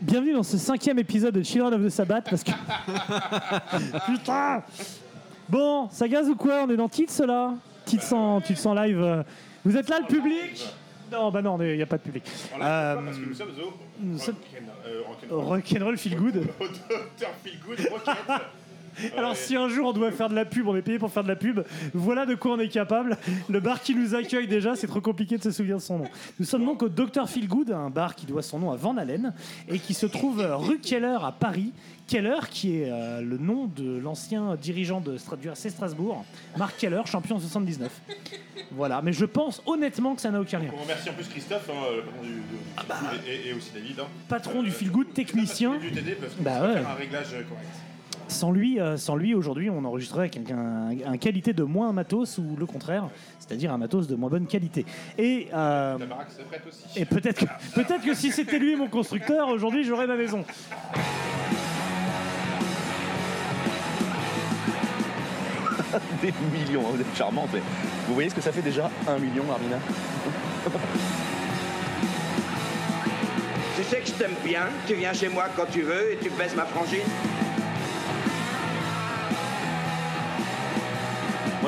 Bienvenue dans ce cinquième épisode de Children of the Sabbath parce que. Putain Bon, ça gaze ou quoi? On est dans Tits là Tits en, Tits en live. euh. Vous êtes là le public? Non, bah non, il n'y a pas de public. Euh, parce que nous sommes au nous sommes- rock'n- euh, rock'n'roll. Rock'n'roll feel good. Au Dr. Feelgood Rocket. Alors si un jour on doit faire de la pub, on est payé pour faire de la pub, voilà de quoi on est capable. Le bar qui nous accueille déjà, c'est trop compliqué de se souvenir de son nom. Nous sommes donc au Dr Feelgood, un bar qui doit son nom à Van Allen et qui se trouve rue Keller à Paris. Keller qui est euh, le nom de l'ancien dirigeant de Stra- du RC Strasbourg, Marc Keller, champion en 79. Voilà, mais je pense honnêtement que ça n'a aucun lien. On remercie en plus Christophe, hein, le patron du, du- et, et aussi David. Hein. Patron du Feelgood, technicien. Parce que du TD peuvent Bah faire ouais. un réglage euh, correct. Sans lui, euh, sans lui aujourd'hui, on enregistrerait avec un, un- un qualité de moins matos ou le contraire, c'est-à-dire un matos de moins bonne qualité. Et, euh, et peut-être que, peut-être que si c'était lui mon constructeur, aujourd'hui j'aurais ma maison. Des millions, hein, vous êtes charmante. Mais vous voyez ce que ça fait déjà Un million, Armina? Tu sais que je t'aime bien, tu viens chez moi quand tu veux et tu baisses ma frangine?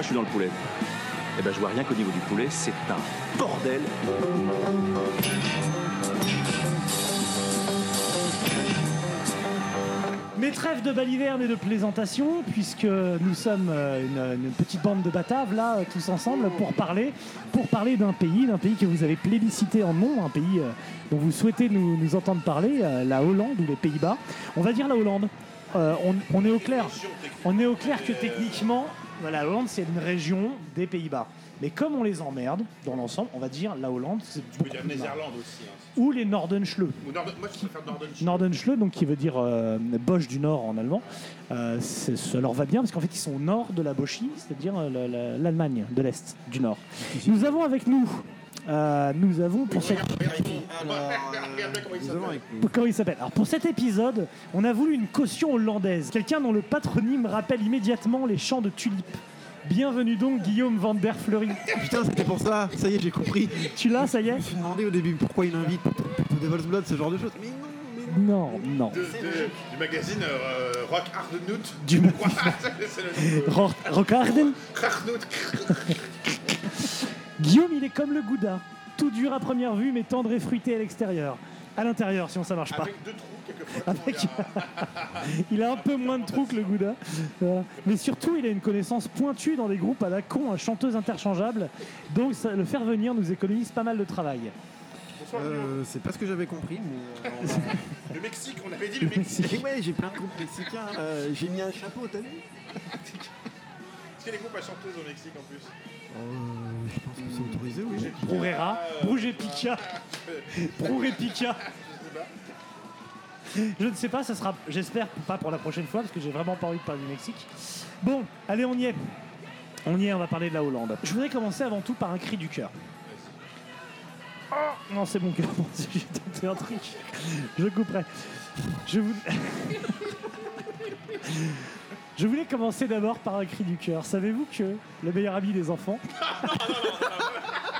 Moi, je suis dans le poulet. Eh ben, je vois rien qu'au niveau du poulet, c'est un bordel. Mais trêve de baliverne et de plaisantation, puisque nous sommes euh, une, petite bande de bataves là, euh, tous ensemble, pour parler, pour parler d'un pays, d'un pays que vous avez plébiscité en nom, un pays euh, dont vous souhaitez nous, entendre parler, la Hollande ou les Pays-Bas. On va dire la Hollande. On, est au clair. On est au clair que techniquement, la Hollande c'est une région des Pays-Bas. Mais comme on les emmerde dans l'ensemble, on va dire la Hollande, c'est Tu peux dire. Néerlande aussi. Hein. ou les Nordenschle. Ou Nord- moi, je préfère donc qui veut dire euh, Bosch du Nord en allemand. Euh, c'est- ça leur va bien parce qu'en fait ils sont au nord de la Bochie, c'est-à-dire euh, la- la- l'Allemagne de l'Est, du Nord. Nous avons avec nous, euh, nous avons pour cette... Comment il s'appelle. Alors pour cet épisode, on a voulu une caution hollandaise, quelqu'un dont le patronyme rappelle immédiatement les champs de tulipes. Bienvenue donc Guillaume van der Fleury. Putain, c'était pour ça. Ça y est, j'ai compris. Tu l'as, ça y Je est me suis demandé au début pourquoi il invite plutôt Devil's Blood, ce genre de choses. Mais non, mais non. Non, non. De- de- du magazine euh, Rock Hardnout. Du ma- c'est le Guillaume, il est comme le gouda. Tout dur à première vue, mais tendre et fruité à l'extérieur. À l'intérieur, sinon ça marche pas. Avec deux trous, quelquefois. Avec- Il a un peu moins de trous que le gouda. Voilà. Mais surtout, il a une connaissance pointue dans des groupes à la con, un chanteuse interchangeable. Donc, ça- le faire venir nous économise pas mal de travail. Bonsoir, Euh, c'est pas ce que j'avais compris, mais. euh. Le Mexique, on avait dit le Mexique. ouais, j'ai plein de groupes mexicains. Euh, j'ai mis un chapeau, t'as vu Est-ce qu'il y a des groupes à chanteuses au Mexique en plus Je pense que c'est autorisé, oui. Brurera, Ah, Bruge Pica, Brure Pica. Je ne sais pas, ça sera, j'espère pas pour la prochaine fois, parce que j'ai vraiment pas envie de parler du Mexique. Bon, allez, on y est. On y est, on va parler de la Hollande. Je voudrais commencer avant tout par un cri du cœur. Oh, non, c'est mon cœur. J'ai tenté un truc. Je couperai. Je vous... Je voulais commencer d'abord par un cri du cœur. Savez-vous que le meilleur ami des enfants.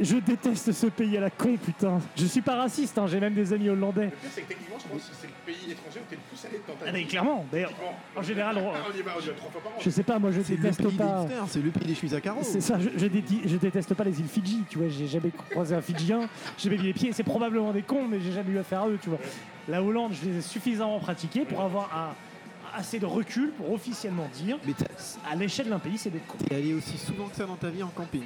je déteste ce pays à la con, putain. Je suis pas raciste, hein, j'ai même des amis hollandais. Le pire, c'est que techniquement, je pense que c'est le pays étranger où t'es le plus allé dans ta Ah, mais clairement, d'ailleurs, en général, on- on y va, on y va trois fois par an. je sais pas, moi je C'est le déteste pays des pas. hipsters, c'est le pays des chemises à carreaux. C'est ça, je, je, déteste pas les îles Fidji, tu vois, j'ai jamais croisé un Fidjien, j'ai mis les pieds, c'est probablement des cons, mais j'ai jamais eu affaire à eux, tu vois. La Hollande, je les ai suffisamment pratiqués pour avoir un, assez de recul pour officiellement dire, Mais t'as- à l'échelle d'un pays, c'est des cons. t'es allé aussi souvent que ça dans ta vie en camping?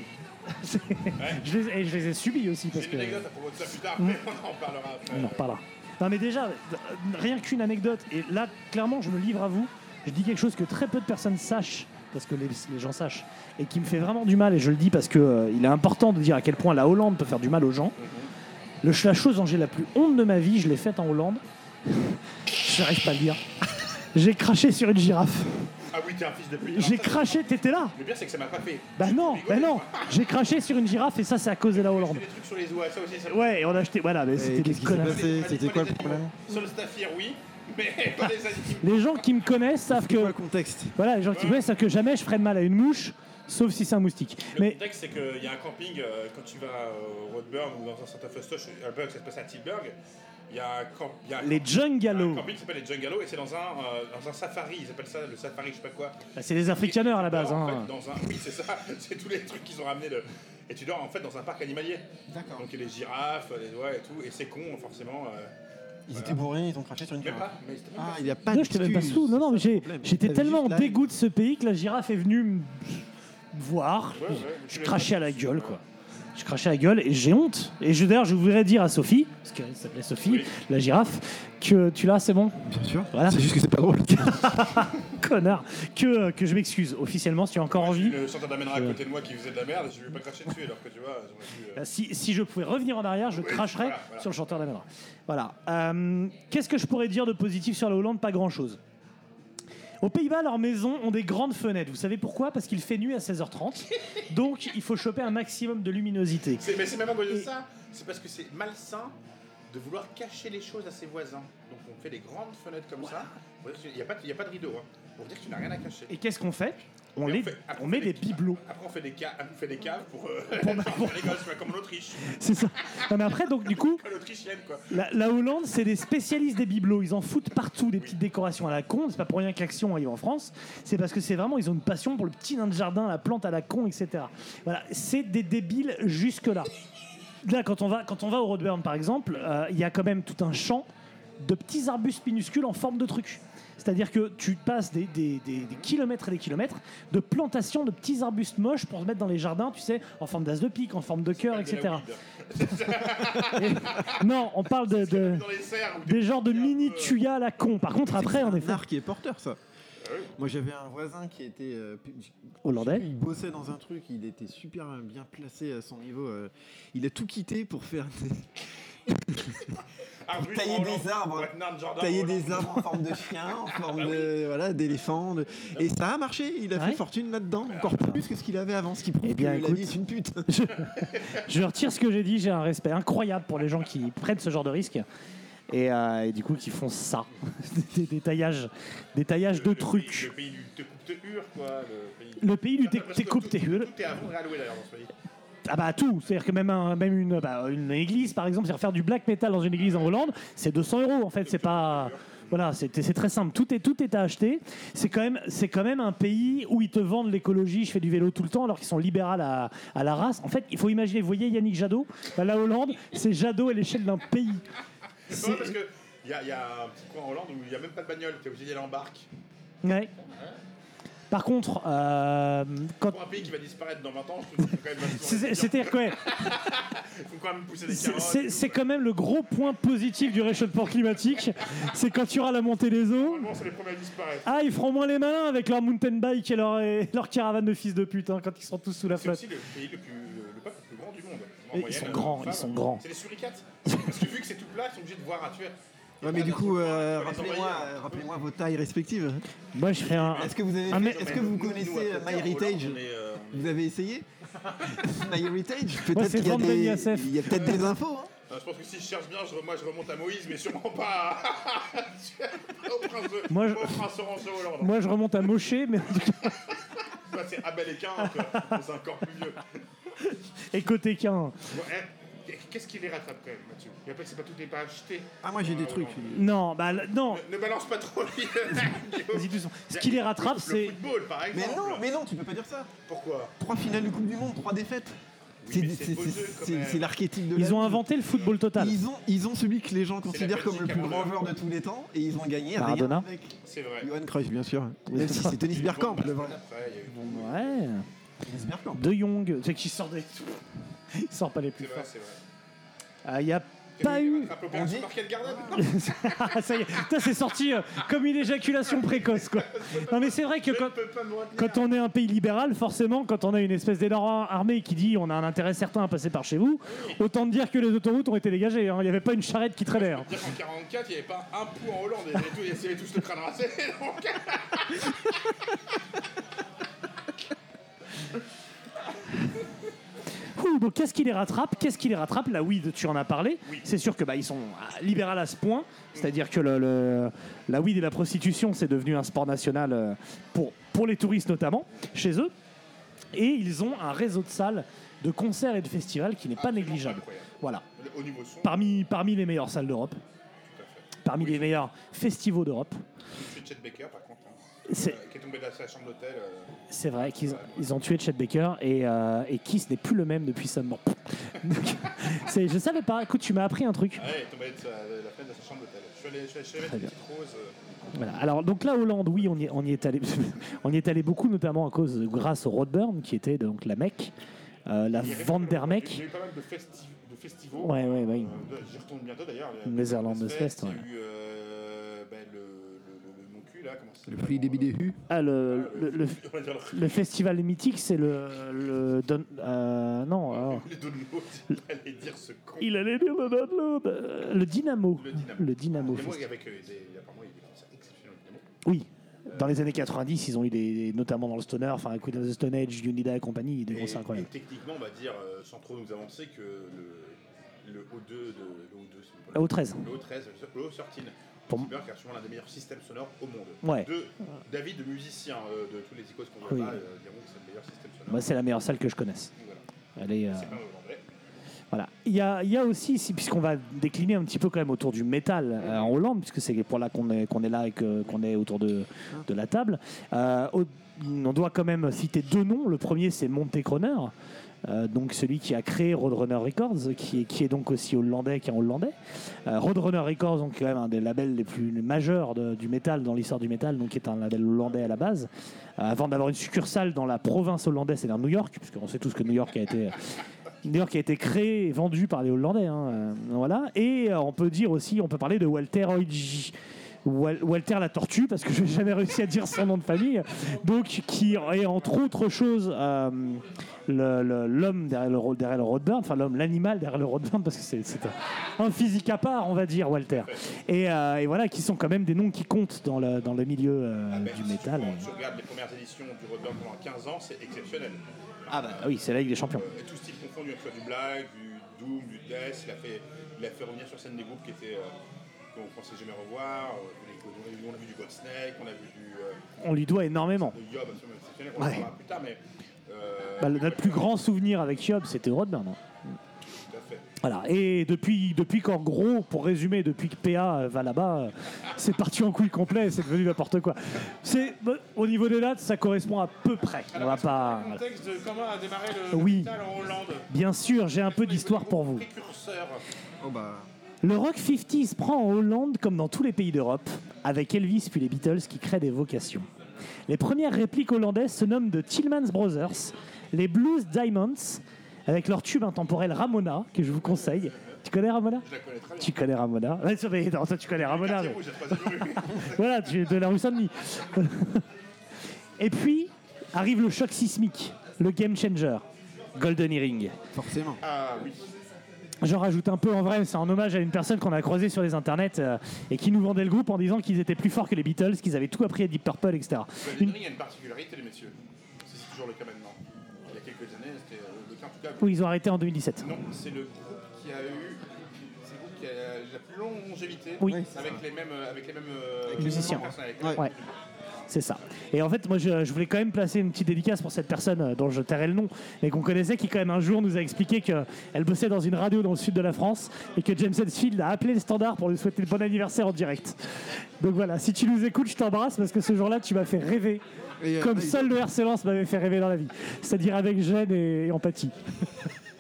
Je les, et je les ai subis aussi, parce J'ai que... une anecdote à propos de ça plus tard, mais on en parlera après. On en reparlera. Non mais déjà, rien qu'une anecdote, et là clairement je me livre à vous, je dis quelque chose que très peu de personnes sachent, parce que les, les gens sachent, et qui me fait vraiment du mal, et je le dis parce que euh, il est important de dire à quel point la Hollande peut faire du mal aux gens. Le, la chose dont j'ai la plus honte de ma vie, je l'ai faite en Hollande. je n'arrive pas à le dire. J'ai craché sur une girafe. Ah oui, t'es un fils de pute. J'ai craché, t'étais là Le pire, c'est que ça m'a pas fait. Bah non, bah non J'ai craché sur une girafe et ça c'est à cause de la Hollande. Des trucs sur les oies, ça aussi, ça Ouais, et on a acheté, voilà, mais c'était des connards. C'était quoi le problème animaux. Sur le staffir, oui, mais pas les animaux. Les gens qui me connaissent savent que le contexte Voilà, les gens qui me connaissent savent que jamais je ferai de mal à une mouche Sauf si c'est un moustique. Le Mais contexte, c'est qu'il y a un camping, euh, quand tu vas au Roadburn ou dans un certain festoche, à Burg, ça se passe à Tilburg, il y a un, camp, il y a un les camping qui s'appelle les Jungalows et c'est dans un, euh, dans un safari, ils appellent ça le safari, je sais pas quoi. bah, c'est les africaneurs à la base. En hein. fait, dans un, oui, c'est ça, c'est tous les trucs qu'ils ont ramenés. Le, et tu dors en fait dans un parc animalier. D'accord. Donc il y a les girafes, les oies et tout, et c'est con forcément. euh, Ils étaient bourrés, ils ont craché sur une même Ah, il n'y a pas Non, j'étais même pas sous. Non, non, mais j'ai- j'étais tellement en dégoût de ce pays que la girafe est venue me voir. Ouais, ouais, je tu l'as crachais à la gueule, ouais. quoi. Je crachais à la gueule et j'ai honte. Et je, d'ailleurs, je voudrais dire à Sophie, parce qu'elle s'appelait Sophie, Oui. la girafe, que tu l'as, c'est bon Bien sûr. Voilà. C'est juste que c'est pas drôle. Connard Que, que je m'excuse officiellement si tu as encore envie. Le chanteur d'Amenra à côté de moi qui faisait de la merde, je lui ai pas craché dessus alors que tu vois, j'aurais pu. euh, Euh, Si, si je pouvais revenir en arrière, je Oui, cracherais voilà, voilà. sur le chanteur d'Amenra. Voilà. Euh, Qu'est-ce que je pourrais dire de positif sur la Hollande? Pas grand-chose. Aux Pays-Bas, leurs maisons ont des grandes fenêtres. Vous savez pourquoi? Parce qu'il fait nuit à 16h30. Donc, il faut choper un maximum de luminosité. C'est- Mais c'est même pas à cause de ça, c'est parce que c'est malsain de vouloir cacher les choses à ses voisins. Donc on fait des grandes fenêtres comme ça. Il n'y a pas de rideau, hein, pour dire que tu n'as rien à cacher. Et qu'est-ce qu'on fait? On, fait- met des bibelots. Après on fait des, on fait des caves pour, euh, Pour- pour les gosses, ouais, comme en Autriche. C'est ça. Non, mais après, donc, du coup, quoi. La, la Hollande, c'est des spécialistes des bibelots. Ils en foutent partout, des petites décorations à la con. C'est pas pour rien que l'Action arrive en France. C'est parce que c'est vraiment, ils ont une passion pour le petit nain de jardin, la plante à la con, etc. Voilà, c'est des débiles jusque-là. Là, quand on va, quand on va au Roadburn, par exemple, euh, il y a quand même tout un champ de petits arbustes minuscules en forme de trucs. C'est-à-dire que tu passes des, des- des- des kilomètres et des kilomètres de plantations de petits arbustes moches pour se mettre dans les jardins, tu sais, en forme d'as de pique, en forme de cœur, etc. Et- non, on parle de, de- Dans les serres des genres de mini peu, tuyas à la con. Par contre, après, en C'est un effet, art qui est porteur, ça. Ah. Moi, j'avais un voisin qui était. euh, hollandais. Il bossait dans un truc, il était super bien placé à son niveau. euh, il a tout quitté pour faire des, Arbuste Tailler des arbres. tailler en des arbres en forme de chien, en forme bah de voilà d'éléphant. de- Et ça a marché. Il a Ouais. fait fortune là-dedans, encore plus que ce qu'il avait avant, ce qui prouve Eh bien, que la écoute. vie est une pute. Je, je retire ce que j'ai dit. J'ai un respect incroyable pour les gens qui prennent ce genre de risque. Et, euh, et du coup, qui font ça. des, des taillages, des taillages de Le pays- trucs. Le pays du te coupe te hur quoi. Le pays, Le pays du Ah, parce que t'écoute tout- tes hurles. Tout est à louer d'ailleurs dans ce pays. Ah bah tout. C'est-à-dire que même, un- même une, bah, une église, par exemple, c'est faire du black metal dans une église en Hollande, c'est 200 euros en fait. C'est pas. Voilà, c'est très simple. Tout est, tout est à acheter. C'est quand, même- c'est quand même un pays où ils te vendent l'écologie. Je fais du vélo tout le temps alors qu'ils sont libéraux à, à la race. En fait, il faut imaginer, vous voyez Yannick Jadot Bah, La Hollande, c'est Jadot à l'échelle d'un pays. C'est vrai parce que il y, a- y a un petit coin en Hollande où il n'y a même pas de bagnole, tu es obligé d'y aller en barque. Ouais. Par contre, euh, quand. Pour un pays qui va disparaître dans 20 ans, je trouve que c'est quand même c'est-. C'est-à-dire que faut quand même pousser des c'est- carottes. c'est c'est quand même le gros point positif du réchauffement climatique. C'est quand tu auras la montée des eaux. Normalement, c'est les premiers à disparaître. Ah, ils feront moins les malins avec leur mountain bike et leur, et leur caravane de fils de pute hein, quand ils seront tous sous la C'est flotte. aussi le pays le, plus, le, le peuple le plus grand du monde. En ils sont grands, ils sont grands. C'est les suricates. Parce que vu que c'est tout plat, ils sont obligés de voir à tuer. Ouais, mais du coup, euh, rappelez-moi, euh, rappelez-moi vos tailles respectives. Moi, je ferai un. Est-ce que vous avez, Ah, mais- est-ce que vous connaissez euh, MyHeritage Vous avez essayé MyHeritage Peut-être c'est qu'il y a des, il y a peut-être des infos. hein. Euh, Je pense que si je cherche bien, je, moi je remonte à Moïse, mais sûrement pas à- au prince, de- Moi, je- au prince Orange de Hollande. Moi, je remonte à Moshe, mais Bah, c'est Abel et Cain, quoi. c'est encore plus vieux. et côté. Bon, hein, Qu'est-ce qui les rattrape quand même, Mathieu? A pas que c'est pas tout n'est pas acheté. Ah, moi j'ai des trucs. Non, bah non. Ne, ne balance pas trop vite. Vas-y doucement. Ce qui les rattrape, Le c'est. football, par Mais non, mais non, tu peux pas dire ça. Pourquoi? Trois finales de Coupe du Monde, trois défaites. Oui, C'est l'archétype de la Ils ont inventé le football total. Ils ont, ils ont celui que les gens considèrent comme le plus grand joueur de tous les temps et ils ont gagné rien Maradona. avec. C'est vrai. Johan Cruyff, bien sûr. Même si c'est Denis Bergkamp, Ouais. Denis Bergkamp. De Jong, c'est qui sort des. Il sort pas les plus C'est vrai, forts. c'est vrai. Ah, Il n'y a pas eu. Ah, ça y est, Putain, c'est sorti euh, comme une éjaculation précoce, quoi. Non, mais c'est vrai que quand, on est un pays libéral, forcément, quand on a une espèce d'énorme armée qui dit on a un intérêt certain à passer par chez vous, autant te dire que les autoroutes ont été dégagées. hein. Il n'y avait pas une charrette qui traînait. hein. Dire qu'en 44, il n'y avait pas un pou en Hollande, ils avaient, tous, ils avaient tous le crâne rasé. donc. donc qu'est-ce qui les rattrape? Qu'est-ce qui les rattrape? La weed, tu en as parlé. C'est sûr que bah, ils sont ah, libérales à ce point. C'est-à-dire que le, le- la weed et la prostitution, c'est devenu un sport national euh, pour, pour les touristes notamment, chez eux. Et ils ont un réseau de salles, de concerts et de festivals qui n'est pas négligeable. Voilà. Parmi, parmi les meilleures salles d'Europe, parmi les meilleurs festivals d'Europe. J'ai tué Chet Baker par contre. C'est- Euh, qui est tombé dans sa chambre d'hôtel. euh, C'est vrai qu'ils ils ont tué Chet Baker et, euh, et Kiss n'est plus le même depuis sa mort. Donc, c'est- je savais pas. Écoute, tu m'as appris un truc. Ah ouais, il est tombé de sa- de la fenêtre de sa chambre d'hôtel. Je suis allé, je suis allé chez Très une bien. petite rose. euh, Voilà. Alors donc là, Hollande, oui, on y, on y est allé, on y est allé beaucoup, notamment à cause, grâce au Roadburn, qui était donc la Mecque, euh, la il y avait Van pas mal- der Il y a eu pas mal de, festi de festivals. Ouais, ouais, ouais. Euh, J'y retourne bientôt d'ailleurs. Le Netherlands Fest, Il y a eu là, Le prix des bidéhus. Ah, le, le, le- le- le festival mythique, c'est le, le Don- euh, non, alors, downloads, il allait dire ce con. il allait dire le download, le Dynamo, Le Dynamo. le Dynamo. Et moi, Festival. avec euh, des, apparemment, il y a des concerts exceptionnels au Dynamo. Oui. Dans les années 90, ils ont eu des, notamment dans le stoner, enfin Queen of the Stone Age, Unida et compagnie, des concerts incroyables. et techniquement, on va dire, euh, sans trop nous avancer, que le, le O2 de. Le O2, c'est pas Au 13. Le O13, le O13, Pour- Super, qui a sûrement l'un des meilleurs systèmes sonores au monde. Ouais. De, David, de musicien, euh, de tous les icônes qu'on voit Oui. là, euh, diront que c'est le meilleur système sonore. Moi, c'est la meilleure salle que je connaisse. Voilà. Elle est, euh, pas. Voilà. Il y a, il y a aussi, si- puisqu'on va décliner un petit peu quand même autour du métal euh, en Hollande, puisque c'est pour là qu'on est, qu'on est là et qu'on est autour de, de la table, euh, on doit quand même citer deux noms. Le premier, c'est Monte Kroner, euh, donc celui qui a créé Roadrunner Records, qui est, donc aussi hollandais, qui hollandais. Euh, Roadrunner Records, donc quand même un des labels les plus majeurs du métal dans l'histoire du métal, donc qui est un label hollandais à la base, euh, avant d'avoir une succursale dans la province hollandaise, c'est-à-dire New York, puisqu'on sait tous que New York a été New York a été créé et vendu par les Hollandais. hein, voilà. Et on peut dire aussi, on peut parler de Walter Wal- Walter la tortue, parce que je n'ai jamais réussi à dire son nom de famille, donc qui est entre autres choses euh, l'homme derrière le, derrière le Roadburn, enfin l'homme, l'animal derrière le Roadburn, parce que c'est un, un physique à part, on va dire, Walter. Et, euh, et voilà, qui sont quand même des noms qui comptent dans le, dans le milieu euh, Ah ben, du si métal. Tu, tu regardes les premières éditions du Roadburn pendant 15 ans, c'est exceptionnel. Ah bah oui, c'est la Ligue des Champions. Et tout style confondu, soit du black, du doom, du death. Il a fait, il a fait revenir sur scène des groupes qui étaient qu'on pensait jamais revoir. Euh, on a vu du Godsnake, on a vu du euh, On lui doit énormément. de Yob, absolument en parlera plus tard, mais. euh, Bah, le- notre plus grand souvenir avec Yob, c'était Roadburn. hein. Tout à fait. Voilà. Et depuis, depuis qu'en gros, pour résumer, depuis que PA va là-bas, c'est parti en couille complet, c'est devenu n'importe quoi. C'est bah, au niveau des dates, ça correspond à peu près. On va pas. Le contexte de comment a démarré le Oui. en Hollande? Bien sûr, j'ai un peu d'histoire pour vous. Précurseur? Oh bah. Le rock 50 se prend en Hollande comme dans tous les pays d'Europe, avec Elvis puis les Beatles qui créent des vocations. Les premières répliques hollandaises se nomment de Tillmans Brothers, les Blues Diamonds, avec leur tube intemporel Ramona, que je vous conseille. Tu connais Ramona? Je la connais très bien. Tu connais Ramona? Ouais, ça, mais non, toi, tu connais Ramona. Mais- rouge. Voilà, tu es de la rue Saint-Denis. Et puis arrive le choc sismique, le game changer, Golden Earring. Forcément. Ah oui. J'en rajoute un peu en vrai, c'est en hommage à une personne qu'on a croisée sur les internets euh, et qui nous vendait le groupe en disant qu'ils étaient plus forts que les Beatles, qu'ils avaient tout appris à Deep Purple, etc. Une- Ring a une particularité, les messieurs. C'est toujours le cas maintenant. Il y a quelques années, c'était euh, le cas en tout cas. Oui, ils ont arrêté en 2017. Non, c'est le groupe qui a eu. C'est le groupe qui a la plus longue longévité. Oui. Avec les mêmes. Avec les mêmes. euh, musiciens. personnes, avec les Ouais. mêmes- Ouais. C'est ça. Et en fait, moi, je, je voulais quand même placer une petite dédicace pour cette personne euh, dont je tairai le nom, mais qu'on connaissait, qui quand même un jour nous a expliqué qu'elle bossait dans une radio dans le sud de la France et que James Hetfield a appelé le standard pour lui souhaiter le bon anniversaire en direct. Donc voilà, si tu nous écoutes, je t'embrasse parce que ce jour-là, tu m'as fait rêver, Et, euh, comme seul le RC Lens m'avait fait rêver dans la vie, c'est-à-dire avec gêne et, et empathie.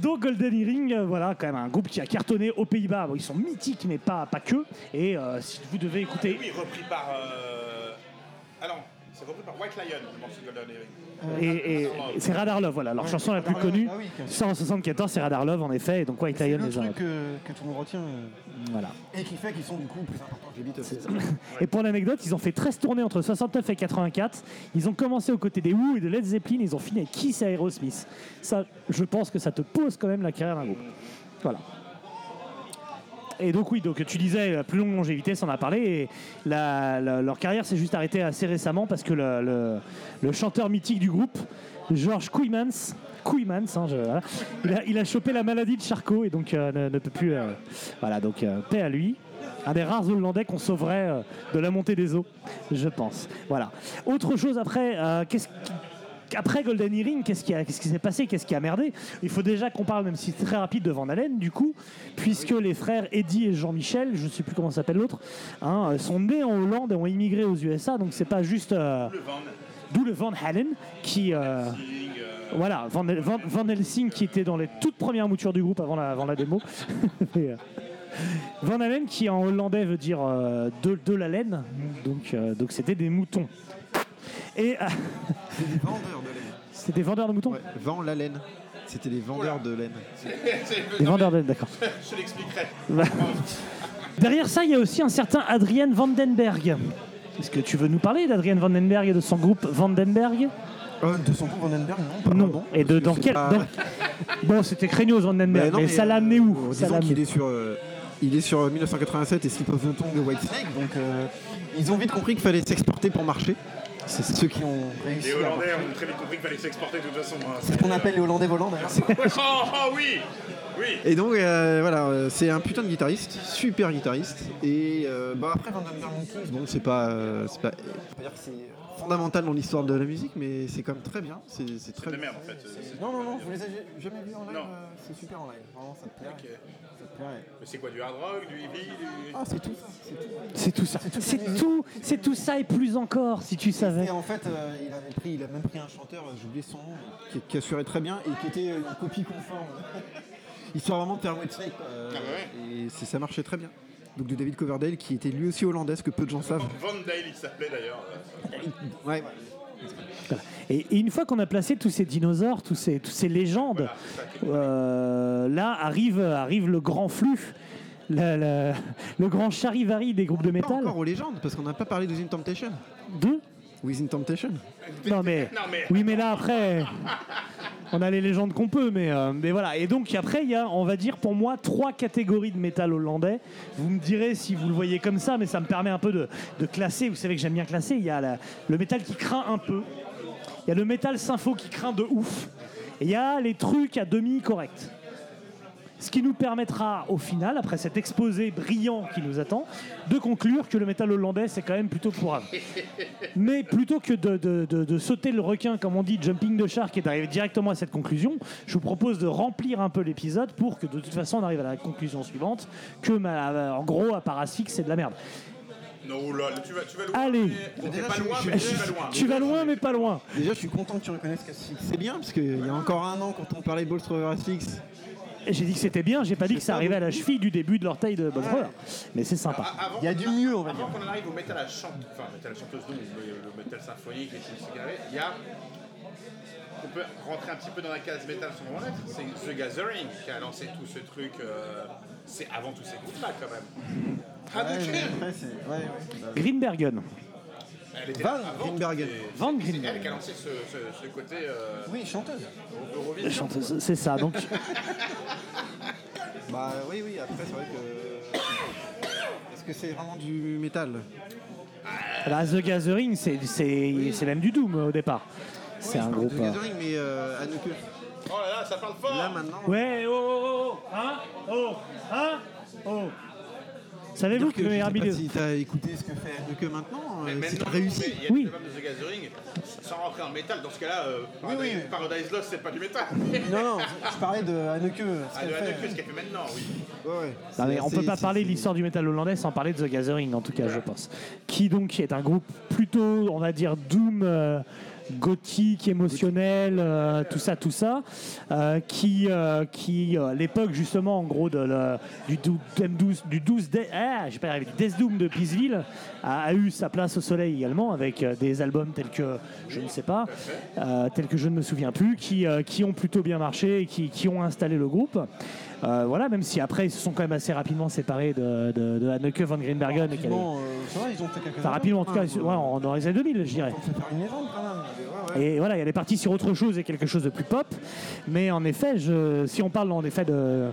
Donc Golden Earring, euh, voilà, quand même un groupe qui a cartonné aux Pays-Bas. Ils sont mythiques, mais pas, pas que. Et euh, si vous devez écouter Oui, repris par. Euh... Ah non, c'est repris par White Lion, le morceau de Golden Earring. Et, et- c'est Radar Love, voilà, leur chanson la plus Radar Love, connue. ah oui, que- 174, c'est Radar Love en effet, et donc White Lion le les truc que, que tout le monde retient euh, Voilà. et qui fait qu'ils sont du coup plus importants que les Beatles. Et pour l'anecdote, ils ont fait 13 tournées entre 69 et 84. Ils ont commencé aux côtés des Who et de Led Zeppelin, ils ont fini avec Kiss et Aerosmith. Ça, je pense que ça te pose quand même la carrière d'un groupe. Voilà. Et donc oui, donc tu disais la plus longue longévité, ça en a parlé. Et leur carrière s'est juste arrêtée assez récemment parce que le, chanteur mythique du groupe, George Kooymans, hein, il, a, chopé la maladie de Charcot et donc euh, ne, peut plus. euh, voilà, donc euh, paix à lui. Un des rares Hollandais qu'on sauverait de la montée des eaux, je pense. Voilà. Autre chose après, qu'est-ce après Golden Earring, qu'est-ce qui, s'est passé? Qu'est-ce qui a merdé? Il faut déjà qu'on parle, même si c'est très rapide, de Van Halen, du coup, puisque les frères Eddie et Jean-Michel, je ne sais plus comment s'appelle l'autre, hein, sont nés en Hollande et ont immigré aux USA, donc c'est pas juste. euh, D'où le Van Halen, qui. euh, euh, voilà, Van, Van- Van Helsing qui était dans les toutes premières moutures du groupe avant la, avant la démo. Et, euh, Van Halen qui en hollandais veut dire de, de la laine, donc donc c'était des moutons. Et euh, C'est des vendeurs de laine. c'était des vendeurs de moutons Ouais, vend la laine. C'était des vendeurs de laine. Des non, vendeurs de laine, d'accord. Je l'expliquerai. Derrière ça, il y a aussi un certain Adrien Vandenberg. Est-ce que tu veux nous parler d'Adrien Vandenberg et de son groupe Vandenberg? Euh, de son groupe Vandenberg, non, pas Non. vraiment, Et de, dans que quel. c'est pas- dans- Bon, c'était Craignos Vandenberg, non, mais, ça l'a amené euh, où Ça Disons qu'il est sur, euh, il est sur 1987 et Slip of the Tongue de Whitesnake, donc euh, ils ont vite compris qu'il fallait s'exporter pour marcher. C'est ceux qui ont réussi. Les Hollandais ont très vite compris qu'il fallait s'exporter de toute façon. hein. C'est ce qu'on appelle les Hollandais volants d'ailleurs. Oh, oh, oui Oui Et donc euh, voilà, euh, c'est un putain de guitariste, super guitariste. Et euh, bah, après Monkeys, bon c'est pas, euh, c'est pas, faut pas dire que c'est fondamental dans l'histoire de la musique, mais c'est quand même très bien. C'est c'est très De bien. merde en fait. Non non non, vous les avez jamais vus en live euh, C'est super en live, vraiment ça te plairait. Ok. Mais c'est quoi du hard rock, du heavy du... Ah c'est tout ça, c'est tout. Ça. C'est tout, c'est tout ça et plus encore, si tu savais. Et en fait, euh, il, avait pris, il a même pris un chanteur, euh, j'ai oublié son nom, qui, qui assurait très bien et qui était une copie conforme. Histoire vraiment de faire Whitesnake. euh, Ah bah Et ça marchait très bien. Donc de David Coverdale, qui était lui aussi hollandais, ce que peu de gens savent. Van Dale il s'appelait d'ailleurs. Ouais, Voilà. Et, et une fois qu'on a placé tous ces dinosaures, tous ces, tous ces légendes, Voilà, euh, là arrive, arrive le grand flux, le, le- le grand charivari des groupes de Pas métal. encore aux légendes, parce qu'on n'a pas parlé de Within Temptation. Deux Within Temptation Non mais, Non, mais- oui mais là après, on a les légendes qu'on peut, mais, euh, mais voilà. Et donc après il y a, on va dire pour moi, trois catégories de métal hollandais. Vous me direz si vous le voyez comme ça, mais ça me permet un peu de, de classer. Vous savez que j'aime bien classer. Il y a la- le métal qui craint un peu. Il y a le métal sympho qui craint de ouf. Et il y a les trucs à demi corrects. Ce qui nous permettra au final, après cet exposé brillant qui nous attend, de conclure que le métal hollandais c'est quand même plutôt pourrave. Mais plutôt que de, de- de- de sauter le requin, comme on dit, jumping the shark, et d'arriver directement à cette conclusion, je vous propose de remplir un peu l'épisode pour que de toute façon on arrive à la conclusion suivante, que en gros, à Parasfix, c'est de la merde. Non, là, là, tu vas, tu vas loin. Allez. mais- Déjà, pas loin, je- mais je- tu vas loin. Tu vas loin, mais pas loin. Déjà, je suis content que tu reconnaisses que c'est bien, parce qu'il y a encore un an, quand on parlait de Bolstrover Fix, J'ai dit que c'était bien, j'ai pas dit que ça arrivait à la cheville du début de l'orteil de Bonfreur. Mais c'est sympa. Il y a du mieux, on va dire. Avant qu'on arrive au métal à chante, enfin métal à chanteuse, le, le métal symphonique, les il y a. On peut rentrer un petit peu dans la case métal sans moment c'est The Gathering qui a lancé tout ce truc. euh, c'est avant tous ces groupes-là quand même. Ah, Ouais. Ouais, ouais. Greenbergen. elle était Van là avant, Greenbergen. et- Van C'est elle qui a lancé ce, ce- ce côté euh, Oui, chanteuse. Eurovision. Chanteuse, C'est ça. Donc, Bah oui, oui, après, c'est vrai que. Est-ce que c'est vraiment du métal? Là, The Gathering, c'est même du Doom au départ. C'est un groupe. De euh, Gathering, mais euh, Anneke. Oh là là, ça parle fort Là maintenant. Ouais, oh, oh, oh, hein, oh, hein, oh. Savez-vous que le je sais pas si t'as écouté ce que fait Anneke maintenant, Mais euh, c'est réussi. mais Il y a Oui. des albums de The Gathering, sans rentrer en métal, dans ce cas-là, euh, Oui, Paradise, oui. Paradise Lost, c'est pas du métal. Non, non, je parlais de Anneke. ce Ah, qu'elle de fait. Anneke, ce qu'elle fait maintenant, oui. Ouais, ouais. Non, mais on C'est- peut pas c'est- parler de c'est- l'histoire du métal hollandais sans parler de The Gathering, en tout cas, je pense. Qui donc est un groupe plutôt, on va dire, doom, euh, gothique, émotionnel, euh, tout ça, tout ça, euh, qui, euh, qui à l'époque justement, en gros, de le- du, dou- M12, du 12, Death- ah, j'ai pas arrivé, Death Doom de Peaceville, a, a eu sa place au soleil également, avec des albums tels que, je ne sais pas, tels que je ne me souviens plus, qui, qui ont plutôt bien marché et qui, qui ont installé le groupe. Euh, voilà, même si après ils se sont quand même assez rapidement séparés de, de, de Anneke van Greenbergen. et est- Rapidement, euh, ça va, ils ont fait quelques Enfin, rapidement, en tout cas, albums, ouais, hein, en- dans les années 2000, je dirais. Et voilà, elle est partie sur autre chose et quelque chose de plus pop. Mais en effet, je, si on parle en effet de,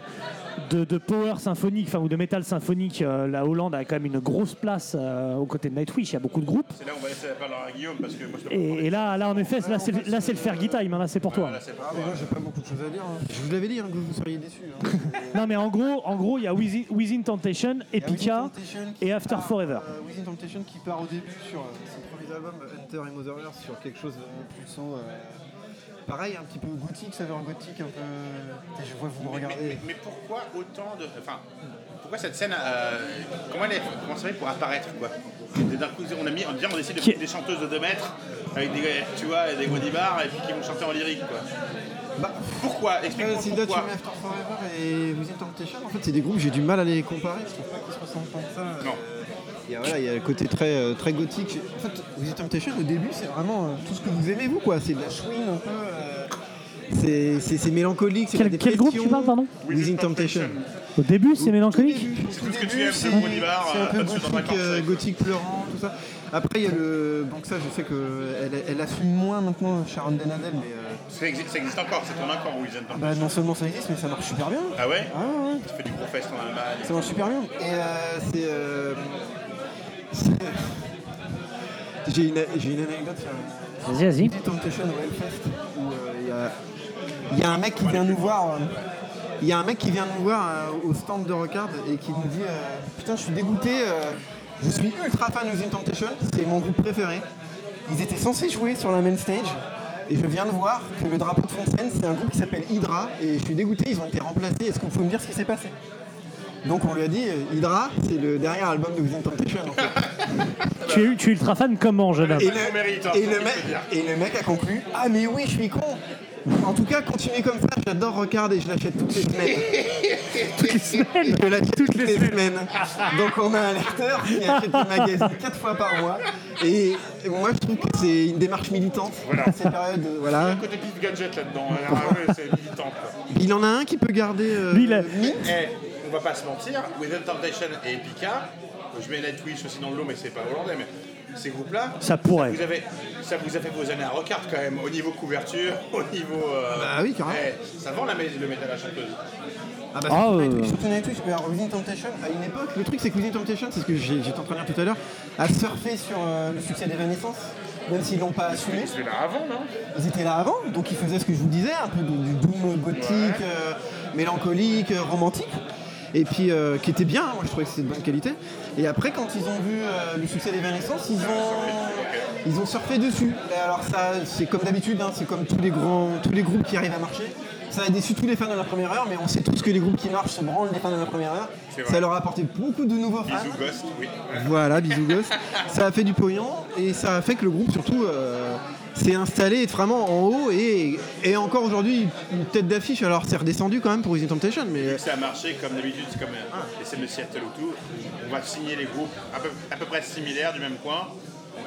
de, de power symphonique, enfin ou de métal symphonique, euh, la Hollande a quand même une grosse place euh, aux côtés de Nightwish. Il y a beaucoup de groupes. C'est là où on va laisser la parole à Guillaume parce que moi je te Et, et là, là, en effet, là, c'est le- là, c'est le Fergie time. hein, là, c'est pour toi. Là, Ah, mais moi, j'ai pas beaucoup de choses à dire. hein. Je vous l'avais dit hein, que vous seriez déçus. Hein. Non, mais en gros, en gros, il y a Within, Within Temptation, Epica et After part, Forever. euh, Within Temptation qui part au début sur euh, son premier album Hunter et Mother Earth sur quelque chose de plus sombre, euh, pareil, un petit peu gothique, saveur gothique, un peu. Je vois vous Mais, regardez. mais- mais pourquoi autant de. Enfin, pourquoi cette scène. euh, comment elle est Comment ça fait pour apparaître quoi? D'un coup, on a mis. On, déjà, on décide de mettre des chanteuses de 2 mètres avec des, tu vois, des godibars et puis qui vont chanter en lyrique quoi. Bah, Pourquoi? euh, Explique-moi c'est Dutch pourquoi. After Forever et Within Temptation, en fait, c'est des groupes, j'ai du mal à les comparer. Je trouve pas qu'ils se ressemblent tant que ça. Non. Il y a, voilà, il y a le côté très, euh, très gothique. En fait, Within Temptation, au début, c'est vraiment euh, tout ce que vous aimez, vous, quoi. C'est de la chouine un peu. euh, c'est- mélancolique, Quel- groupe tu parles, pardon Within Temptation. Au début, c'est mélancolique. C'est tout ce que tu aimes, c'est Bolivar, c'est un peu gothique, euh, gothique pleurant, tout ça. Après, il y a le. Donc, ça, je sais qu'elle elle assume moins maintenant, Sharon Denadel, mais. euh, Ça existe, ça existe encore, c'est ton Within Temptation. bah, non seulement ça existe, mais ça marche super bien. Ah ouais Ah ouais, ouais. Tu fais du gros fest en Allemagne. Ça marche super bien. Et euh, c'est. J'ai une, anecdote sur Vas-y, vas-y. Temptation au Hellfest où euh, il y, a, il y a un mec qui vient nous voir. euh, il y a un mec qui vient nous voir euh, au stand de Rockard et qui nous dit Putain, je suis dégoûté, je suis ultra fan de Temptation, c'est mon groupe préféré. Ils étaient censés jouer sur la main stage et je viens de voir que le drapeau de scène, c'est un groupe qui s'appelle Hydra et je suis dégoûté, ils ont été remplacés. Est-ce vous pouvez me dire ce qui s'est passé? Donc on lui a dit euh, Hydra, c'est le dernier album de Within Temptation. en fait. Tu es, tu es ultra fan comment, jeune homme Et hein, et et le mec a conclu Ah, mais oui, je suis con En tout cas, continuez comme ça, j'adore Rockard et je l'achète toutes les semaines. toutes les semaines. Je l'achète toutes les semaines. Donc, on a un lecteur qui achète le magazine 4 fois par mois. Et moi, je trouve que c'est une démarche militante. Voilà. Ces périodes, Il y a voilà. un côté pif gadget là-dedans. Ah ouais, c'est militant. Il en a un qui peut garder. euh, Lui, il a- Mint. Eh, on va pas se mentir, Within Temptation et Epica, je mets Nightwish aussi dans le lot, mais c'est pas hollandais, mais ces groupes-là, Ça pourrait. vous avez, ça vous a fait vos années à Rockard quand même, au niveau couverture, au niveau. euh, Bah oui, carrément. eh, ça vend la, mé- le métal à chanteuse. Ah bah, Ah, surtout euh. Nightwish, surtout Nightwish. Mais alors, Within Temptation, à une époque, le truc c'est que Within Temptation, c'est ce que j'étais en train de dire tout à l'heure, a surfé sur euh, le succès d'Evanescence, même s'ils l'ont pas assumé. C'était là avant, non? Ils étaient là avant, donc ils faisaient ce que je vous disais, un peu du doom gothique, euh, mélancolique, euh, romantique. Et puis euh, qui était bien, moi je trouvais que c'était de bonne qualité. Et après quand ils ont vu euh, le succès d'Evanescence, ils ont, ils ont surfé dessus. Et alors ça, c'est comme d'habitude, hein, c'est comme tous les grands, tous les groupes qui arrivent à marcher. Ça a déçu tous les fans de la première heure, mais on sait tous que les groupes qui marchent se branlent les fans de la première heure. Ça leur a apporté beaucoup de nouveaux fans. Bisous Ghost, oui. Voilà, bisous gosse. ça a fait du pognon et ça a fait que le groupe surtout euh, s'est installé vraiment en haut et, et encore aujourd'hui une tête d'affiche. Alors c'est redescendu quand même pour Within Temptation, mais Ça a marché comme d'habitude, c'est comme euh, les scènes de Seattle ou tout. On va signer les groupes à peu, à peu près similaires du même coin.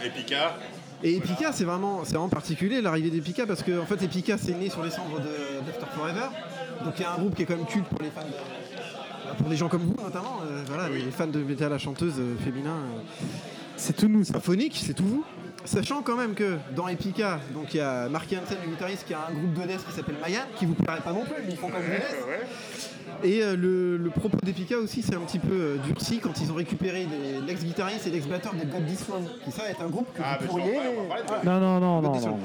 Epica, et Epica c'est vraiment c'est vraiment particulier l'arrivée d'Epica parce que en fait Epica c'est né sur les cendres de d'After Forever. Donc il y a un groupe qui est quand même culte pour les fans de- pour des gens comme vous notamment, euh, voilà, les fans de métal à chanteuse euh, féminin. euh, C'est tout nous, symphonique, c'est tout vous. Sachant quand même que dans Epica, donc il y a Mark Hansen, le guitariste, qui a un groupe de death qui s'appelle Mayan, qui vous plairait pas non plus, mais ils font comme du death. ouais. Et euh, le, le propos d'Epica aussi, c'est un petit peu euh, durci quand ils ont récupéré des- l'ex-guitariste et l'ex-batteur de God This One, qui ça est un groupe que Ah, vous mais pourriez. je t'en parle, on va parler de- Non, non, non, non. Des non.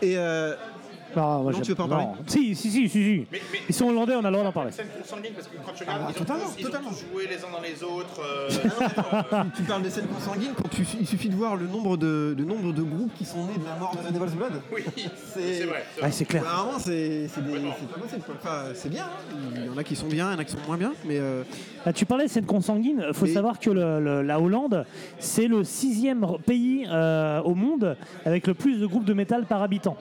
Et euh, Non, moi, Non, tu veux pas en parler non. Si, si, si, si. si. Mais- mais- Ils sont hollandais, on a le droit d'en parler. Scène consanguine parce que quand tu regardes, Ah, ils, ont totalement, tous, ils ont totalement. tous joué les uns dans les autres. euh, tu, tu parles des scènes consanguines, quand tu- il suffit de voir le nombre de, le nombre de groupes qui sont nés de la mort de The Devil's Blood. oui, C'est- c'est vrai. c'est Ouais, vrai. c'est clair. Vraiment, c'est c'est des- Vraiment. c'est pas possible. quoi. Enfin, c'est bien, hein. il y en a qui sont bien, il y en a qui sont moins bien, mais euh, Là, tu parlais de cette consanguine. Il faut savoir que le- le- la Hollande, c'est le sixième r- pays euh, au monde avec le plus de groupes de métal par habitant.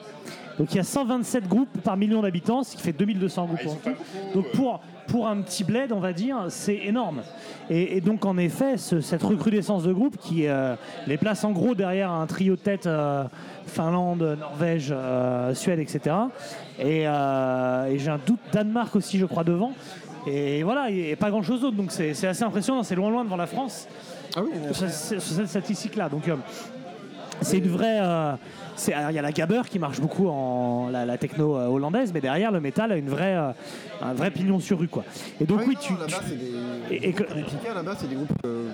Donc il y a 127 groupes par million d'habitants, ce qui fait 2200 groupes Ah, en tout. Donc euh. pour, pour un petit bled, on va dire, c'est énorme. Et, et donc en effet, ce- cette recrudescence de groupes qui euh, les place en gros derrière un trio de tête euh, Finlande, Norvège, euh, Suède, etc. Et, et j'ai un doute Danemark aussi, je crois, devant. Et voilà, il n'y a pas grand chose d'autre. Donc c'est assez impressionnant, c'est loin loin devant la France ah oui, sur cette- statistique-là. Donc c'est une vraie. Euh, c'est- Il y a la gabber qui marche beaucoup en la, la techno euh, hollandaise, mais derrière le métal a une vraie, euh, un vrai pignon sur rue. Quoi. Et donc Ah oui, non, tu, là-bas, tu- c'est des. et- et que- Les Pika, là-bas, c'est des groupes que.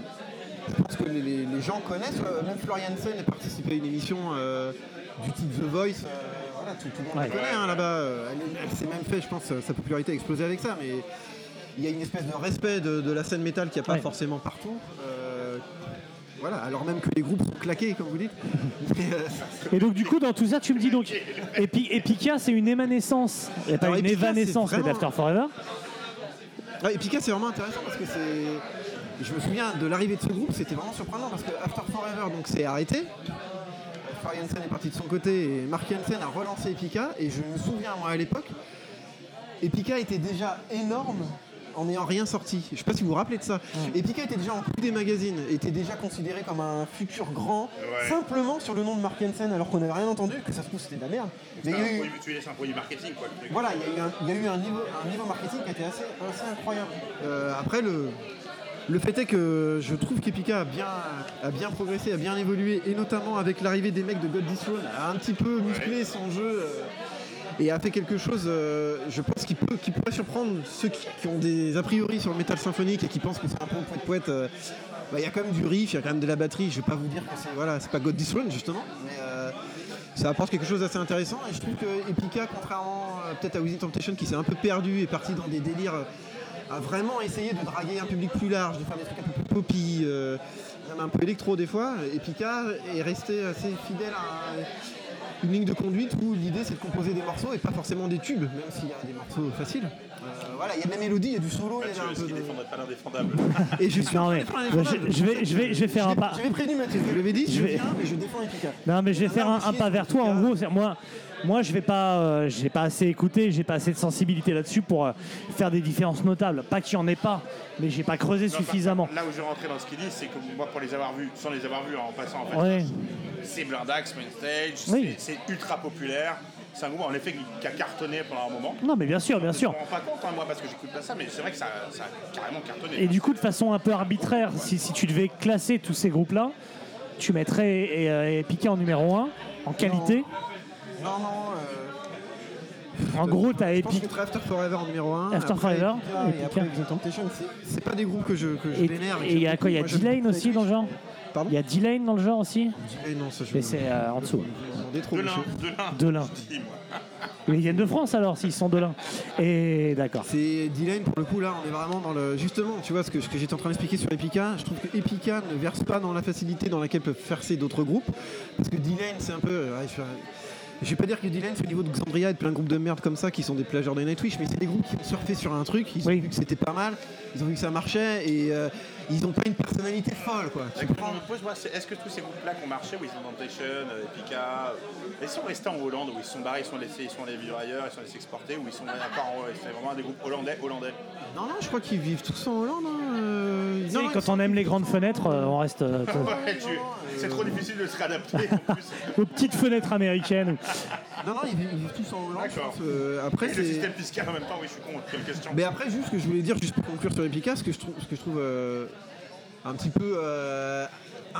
Je pense que les, les- les gens connaissent. euh, Même Florian Sen a participé à une émission euh, du type The Voice. euh, voilà, tout, tout le monde Ouais. la connaît hein, là-bas. euh, Elle, elle s'est même fait, je pense, sa popularité a explosé avec ça. Mais il y a une espèce de respect de, de la scène métal qu'il n'y a pas Ouais. forcément partout. euh, Voilà, alors même que les groupes sont claqués, comme vous dites. Euh, Et donc, du coup, dans tout ça, tu me dis donc, Epi- Epica, c'est une émanescence, et pas Alors, une Epica, évanescence c'est d'After vraiment- Forever. Ouais, Pika, c'est vraiment intéressant parce que c'est. Je me souviens de l'arrivée de ce groupe, c'était vraiment surprenant parce que After Forever, donc c'est arrêté. Florian Jensen est parti de son côté et Mark Jensen a relancé Epica. Et je me souviens, moi, à l'époque, Epica était déjà énorme en n'ayant rien sorti. Je sais pas si vous vous rappelez de ça. Epica était déjà en coup des magazines, était déjà considéré comme un futur grand, Ouais. simplement sur le nom de Mark Jensen, alors qu'on n'avait rien entendu, que ça se trouve c'était de la merde. Mais C'est il y a un eu- produit- tu laisses un produit marketing, quoi. le truc. voilà, il y a eu un, il y a eu un niveau, un niveau marketing qui a été assez, assez incroyable. Euh, après, le, le fait est que je trouve qu'Epica a bien, a bien progressé, a bien évolué, et notamment avec l'arrivée des mecs de God Throne, a un petit peu musclé son jeu. euh, et a fait quelque chose, euh, je pense, qui, pourrait surprendre ceux qui, ont des a priori sur le métal symphonique et qui pensent que c'est un peu poète poète. euh, bah, Il y a quand même du riff, il y a quand même de la batterie. Je vais pas vous dire que c'est voilà, pas God Throne justement, mais euh, ça apporte quelque chose d'assez intéressant. Et je trouve que Epica, contrairement peut-être à Within Temptation, qui s'est un peu perdu et parti dans des délires, a vraiment essayé de draguer un public plus large, de faire des trucs un peu plus poppy, un peu électro des fois. Epica est resté assez fidèle à une ligne de conduite où l'idée c'est de composer des morceaux et pas forcément des tubes, même s'il y a des morceaux faciles. Euh, voilà, il y a de la mélodie, il y a du solo, il y a un Mathieu, ce peu qui de... défendrait pas l'indéfendable. Et je suis Non, mais, je, je vais, je, vais, je vais faire un pas. J'avais prévenu Mathieu, je l'avais dit, Je je vais- viens, mais je défends Epica. Non, mais je vais faire un, un pas vers toi. En gros, c'est- moi, moi, je vais pas, euh, j'ai pas assez écouté, j'ai pas assez de sensibilité là-dessus pour euh, faire des différences notables. Pas qu'il y en ait pas, mais j'ai pas creusé Non, enfin, suffisamment. Là où je rentrais dans ce qu'il dit, c'est que moi, pour les avoir vus, sans les avoir vus en passant, en fait, Ouais. c'est Blindax, Mainstage, Oui. c'est c'est ultra populaire. C'est un groupe en effet qui, qui a cartonné pendant un moment. Non, mais bien sûr, bien sûr. Je me rends pas compte, hein, moi, parce que j'écoute pas ça, mais c'est vrai que ça, ça a carrément cartonné. Et du coup, de façon un peu arbitraire, si, si tu devais classer tous ces groupes-là, tu mettrais et, euh, en numéro 1, en qualité? Non, non, euh, En gros, t'as je pense que Epic. After Forever en numéro 1. After Forever, Et Epica. après Within Temptation, c'est- c'est pas des groupes que je, que je Et vénère. et il y a quoi Il y a D-Lane aussi dans le genre Pardon Il y a D-Lane dans le genre aussi Eh non, ça je Mais c'est euh, en dessous. De l'un, de l'un. Mais ils viennent de France alors, s'ils sont de l'un. Et d'accord. C'est D-Lane pour le coup là, on est vraiment dans le. Justement, tu vois ce que, ce que j'étais en train d'expliquer sur Epica, je trouve que Epica ne verse pas dans la facilité dans laquelle peuvent verser d'autres groupes. Parce que D-Lane c'est un peu. ouais, je, je vais pas dire que c'est au niveau de Xandria et de plein de groupes de merde comme ça qui sont des plagieurs de Nightwish, mais c'est des groupes qui ont surfé sur un truc, ils ont Oui. vu que c'était pas mal, ils ont vu que ça marchait et euh, ils ont pas une personnalité folle quoi. La Tu question que prends- je me pose, moi, c'est est-ce que tous ces groupes-là qui ont marché, Within Temptation, euh, Epica, euh, ils sont restés en Hollande, où ils se sont barrés, ils sont laissés, ils sont allés vivre ailleurs, ils sont laissés exporter, ou ils sont en c'est vraiment des groupes hollandais, hollandais. Non, non, je crois qu'ils vivent tous en Hollande. hein, euh, non, non, quand ils on aime les grandes fenêtres, euh, on reste euh, Ouais, tu- c'est trop difficile de se réadapter en plus. aux petites fenêtres américaines. Non, non, ils vivent, ils vivent tous en Hollande. je D'accord. pense, euh, après, Et le c'est- système fiscal en même temps, oui, je suis con, quelle question. Mais après, juste ce que je voulais dire, juste pour conclure sur Epica, ce que je trouve, ce que je trouve euh, un petit peu euh,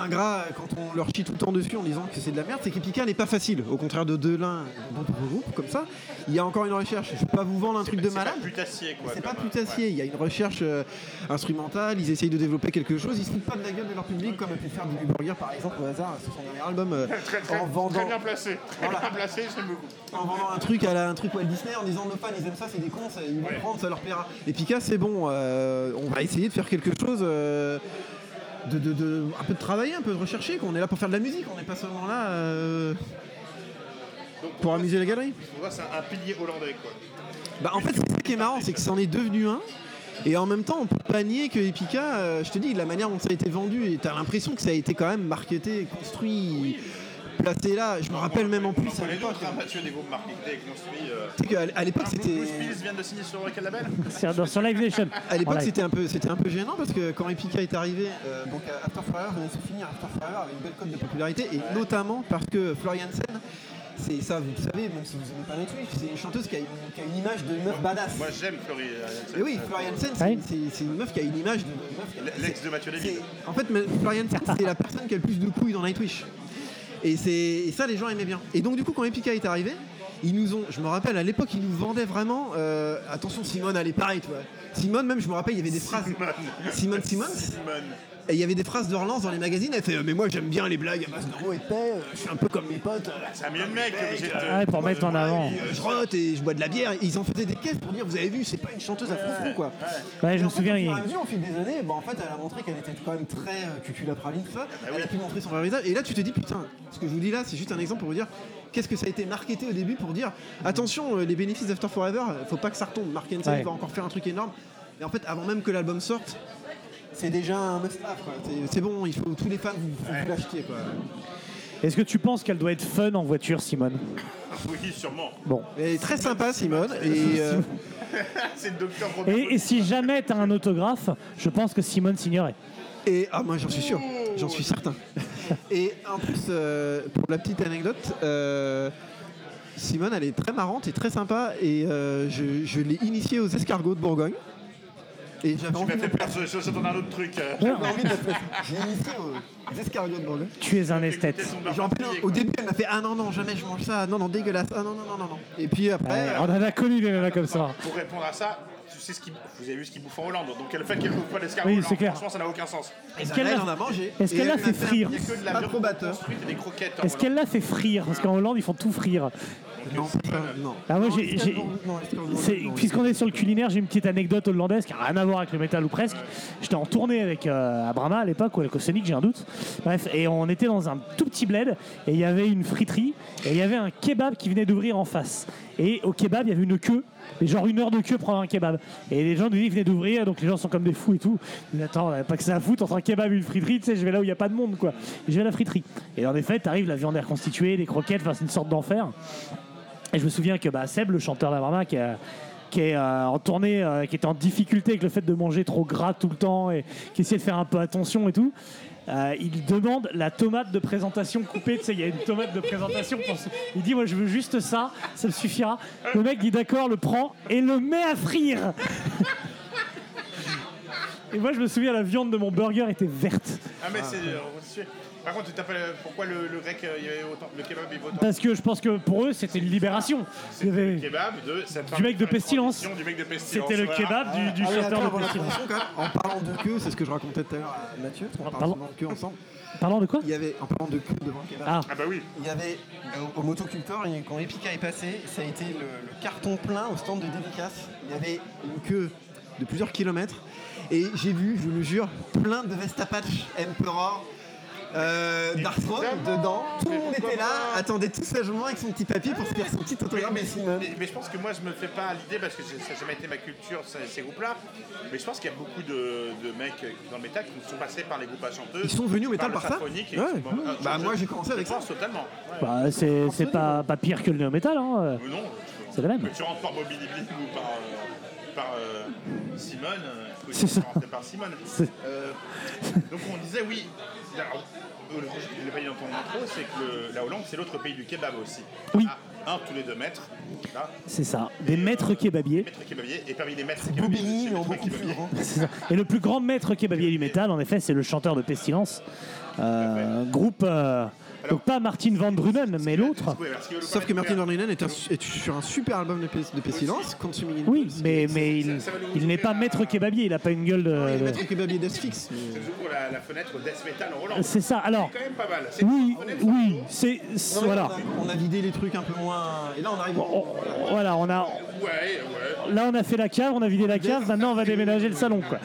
ingrat quand on leur chie tout le temps dessus en disant que c'est de la merde, c'est qu'Epica n'est pas facile. Au contraire de Delin d'autres groupes comme ça, il y a encore une recherche. Je ne vais pas vous vendre un truc de C'est malade. pas putassier, quoi. C'est pas euh, putassier, il y a une recherche euh, instrumentale, ils essayent de développer quelque chose, ils se foutent pas de la gueule de leur public comme a pu faire Billy Burger par exemple au hasard sur son dernier album euh, ouais. Très, très, en vendant très bien placé. Très Voilà. bien placé, j'aime beaucoup. en vendant un truc à la, un truc Walt Disney en disant nos fans ils aiment ça c'est des cons ça, ils vont prendre ça leur plaira et Pika c'est bon euh, on va essayer de faire quelque chose de, de- de- un peu de travailler un peu de rechercher qu'on est là pour faire de la musique on n'est pas seulement là euh, Donc, pour amuser la galerie c'est un, un pilier hollandais, quoi. bah en fait c'est ça qui est marrant c'est que c'en est devenu un et en même temps on peut pas nier que Epica euh, je te dis la manière dont ça a été vendu et t'as l'impression que ça a été quand même marketé construit placé là je me rappelle même en plus On à les l'époque d'autres, Mathieu, des groupes marketés et construits. Euh... tu sais qu'à l'époque c'était Bruce Willis vient de signer sur quel label? Sur Live Nation. À l'époque, c'était un peu, c'était un peu gênant parce que quand Epica est arrivé, euh, donc euh, After Forever venait de se finir. After Forever avait une belle cote de popularité et notamment parce que Florian Sen, c'est ça, vous le savez, même si vous n'aimez pas Nightwish, c'est une chanteuse qui a une, qui a une image de meuf badass. Moi, j'aime Flori. euh, Et oui, Florian Sen, c'est, Ouais. c'est- c'est une meuf qui a une image de meuf. L'ex de Mathieu Lévy. c'est- En fait, Florian Sen, c'est la personne qui a le plus de couilles dans Nightwish. Et, c'est, et ça, les gens aimaient bien. Et donc, du coup, quand Epica est arrivé, ils nous ont, je me rappelle, à l'époque, ils nous vendaient vraiment. euh, attention, Simone, elle est pareille, tu vois. Simone, même, je me rappelle, il y avait des phrases. Simone Simons. Simone. Et il y avait des phrases de relance dans les magazines. Elle fait euh, Mais moi, j'aime bien les blagues à base de mots épais. euh, Je suis un peu comme mes potes. euh, C'est un million de te- Ouais, pour mettre en avant. euh, je rote et je bois de la bière. Ils en faisaient des caisses pour dire Vous avez vu, c'est pas une chanteuse à froufrou, quoi. Ouais, je me souviens. Au à fil des années, bah, en fait, elle a montré qu'elle était quand même très euh, cucul la praline, tout ça. Bah elle a pu montrer son vrai visage. Et là, tu te dis, putain, ce que je vous dis là, c'est juste un exemple pour vous dire qu'est-ce que ça a été marketé au début pour dire attention, euh, les bénéfices d'After Forever, euh, faut pas que ça retombe. Mark Hansen Ouais. va encore faire un truc énorme. Et en fait, avant même que l'album sorte, c'est déjà un must-have. quoi. C'est- C'est bon, il faut tous les fans vous, l'achetiez. quoi. Est-ce que tu penses qu'elle doit être fun en voiture, Simone? Oui, sûrement. Bon. Elle est très sympa, Simone. Et euh, C'est le docteur Robert. Et, et si jamais t'as un autographe, je pense que Simone signerait. Et ah moi j'en suis sûr, j'en suis certain. Et en plus, euh, pour la petite anecdote, euh, Simone elle est très marrante et très sympa et euh, je, je l'ai initiée aux escargots de Bourgogne. Et j'avais Tu envie, m'as de fait la peur, je je saute dans un autre truc. euh. J'ai envie de la placer. J'ai initié aux escargots de Bourgogne. tu es un esthète. Et genre, au début elle m'a fait ah non non jamais je mange ça, non non dégueulasse, ah non non non non non. Et puis après, Ouais, on en a connu des nanas comme ça. Pour répondre à ça, tu sais ce qu'ils vous avez vu ce qu'ils bouffent en Hollande. Donc le fait qu'elle bouffe pas d'escargot, Oui, c'est clair. franchement, ça n'a aucun sens. Est-ce elle, qu'elle elle en l'a a mangé. est-ce Et qu'elle l'a elle fait un frire Il n'y a que de la Pas viande probateur. construite et des croquettes. en Est-ce qu'elle l'a fait frire Parce qu'en Hollande, ils font tout frire. Non, c'est pas- non. Ah, moi, j'ai- j'ai- C'est- Puisqu'on est sur le culinaire, j'ai une petite anecdote hollandaise qui n'a rien à voir avec le métal ou presque. J'étais en tournée avec euh, Abrama à l'époque, ou avec Sonic, j'ai un doute. Bref, et on était dans un tout petit bled, et il y avait une friterie, et il y avait un kebab qui venait d'ouvrir en face. Et au kebab, il y avait une queue, et genre une heure de queue pour avoir un kebab. Et les gens nous disent, venaient d'ouvrir, donc les gens sont comme des fous et tout. Ils disent, attends, pas que ça à foutre entre un kebab et une friterie, tu sais, je vais là où il n'y a pas de monde, quoi. Et je vais à la friterie. Et en effet, t'arrives, la viande est reconstituée, des croquettes, enfin, c'est une sorte d'enfer. Et je me souviens que bah, Seb, le chanteur d'Abrama, qui, est euh, en tournée, euh, qui était en difficulté avec le fait de manger trop gras tout le temps et qui essayait de faire un peu attention et tout, euh, il demande la tomate de présentation coupée. Tu sais, il y a une tomate de présentation. Pour Il dit Moi, je veux juste ça, ça me suffira. Le mec dit D'accord, le prend et le met à frire. Et moi, je me souviens, la viande de mon burger était verte. Ah, mais c'est. c'est- Par contre, tu t'appelles. Pourquoi le, le grec, euh, il y avait autant. Le kebab, il vaut autant Parce que je pense que pour eux, c'était une libération. Il y C'était le avait- kebab de. mec de pestilence. transition Du mec de pestilence. C'était le voilà. kebab du, du Ah oui, chanteur attends, de avant la pestilence. transition, quand même, en parlant de queue, c'est ce que je racontais tout à l'heure à Mathieu, parce qu'on parle Pardon souvent de queue ensemble. Parlant de quoi Il y avait, en parlant de queue devant le kebab, Ah, Ah, bah oui. il y avait euh, au motoculteur, quand Epica est passé, ça a été le, le carton plein au stand de dédicace. Il y avait une queue de plusieurs kilomètres, et j'ai vu, je vous le jure, plein de Vestapatch Emperor. Euh, Darkthron dedans, tout le monde était là, attendait tout sagement avec son petit papier pour se faire son petit autographe mais, mais- mais je pense que moi je me fais pas l'idée parce que j'ai- ça n'a jamais été ma culture ces, ces groupes-là. Mais je pense qu'il y a beaucoup de, de mecs dans le métal qui sont passés par les groupes à chanteuses. Ils sont venus au métal par ça Ouais. ah, Bah moi j'ai commencé avec Je ça. totalement. Ouais. bah, c'est c'est pas, pas pire que le néo-métal. Hein. euh, non, C'est le même. Que tu rentres par Bobby Lee ou par, euh, par euh, Simone, euh, C'est ça. Euh, donc on disait oui. Alors, euh, le je ne l'ai pas dit dans ton intro, c'est que le- la Hollande c'est l'autre pays du kebab aussi. Oui. À un tous les deux mètres. Là, C'est ça. Des maîtres kebabiers. maître kebabier. Et parmi les maîtres kebabiers. Et le plus grand maître kebabier du métal, en effet, c'est le chanteur de Pestilence. Euh, groupe. Donc pas Martin Van Drunen, mais l'autre. Ouais, Sauf que Martin Van Rinen est, un- est sur un super album de, de Pestilence, Consuming Oui, mais, mais il, n'est pas maître kebabier, il n'a pas une gueule de. Il est maître kebabier d'Asphyx. Ça ouvre la, la fenêtre death metal en Hollande. C'est ça. Alors, C'est quand même pas mal. Oui, oui, c'est. Voilà. On a, vidé les trucs un peu moins. Et là on arrive. Voilà, on a. Ouais, ouais. Là, on a fait la cave, on a vidé la cave, maintenant on va déménager le salon, quoi.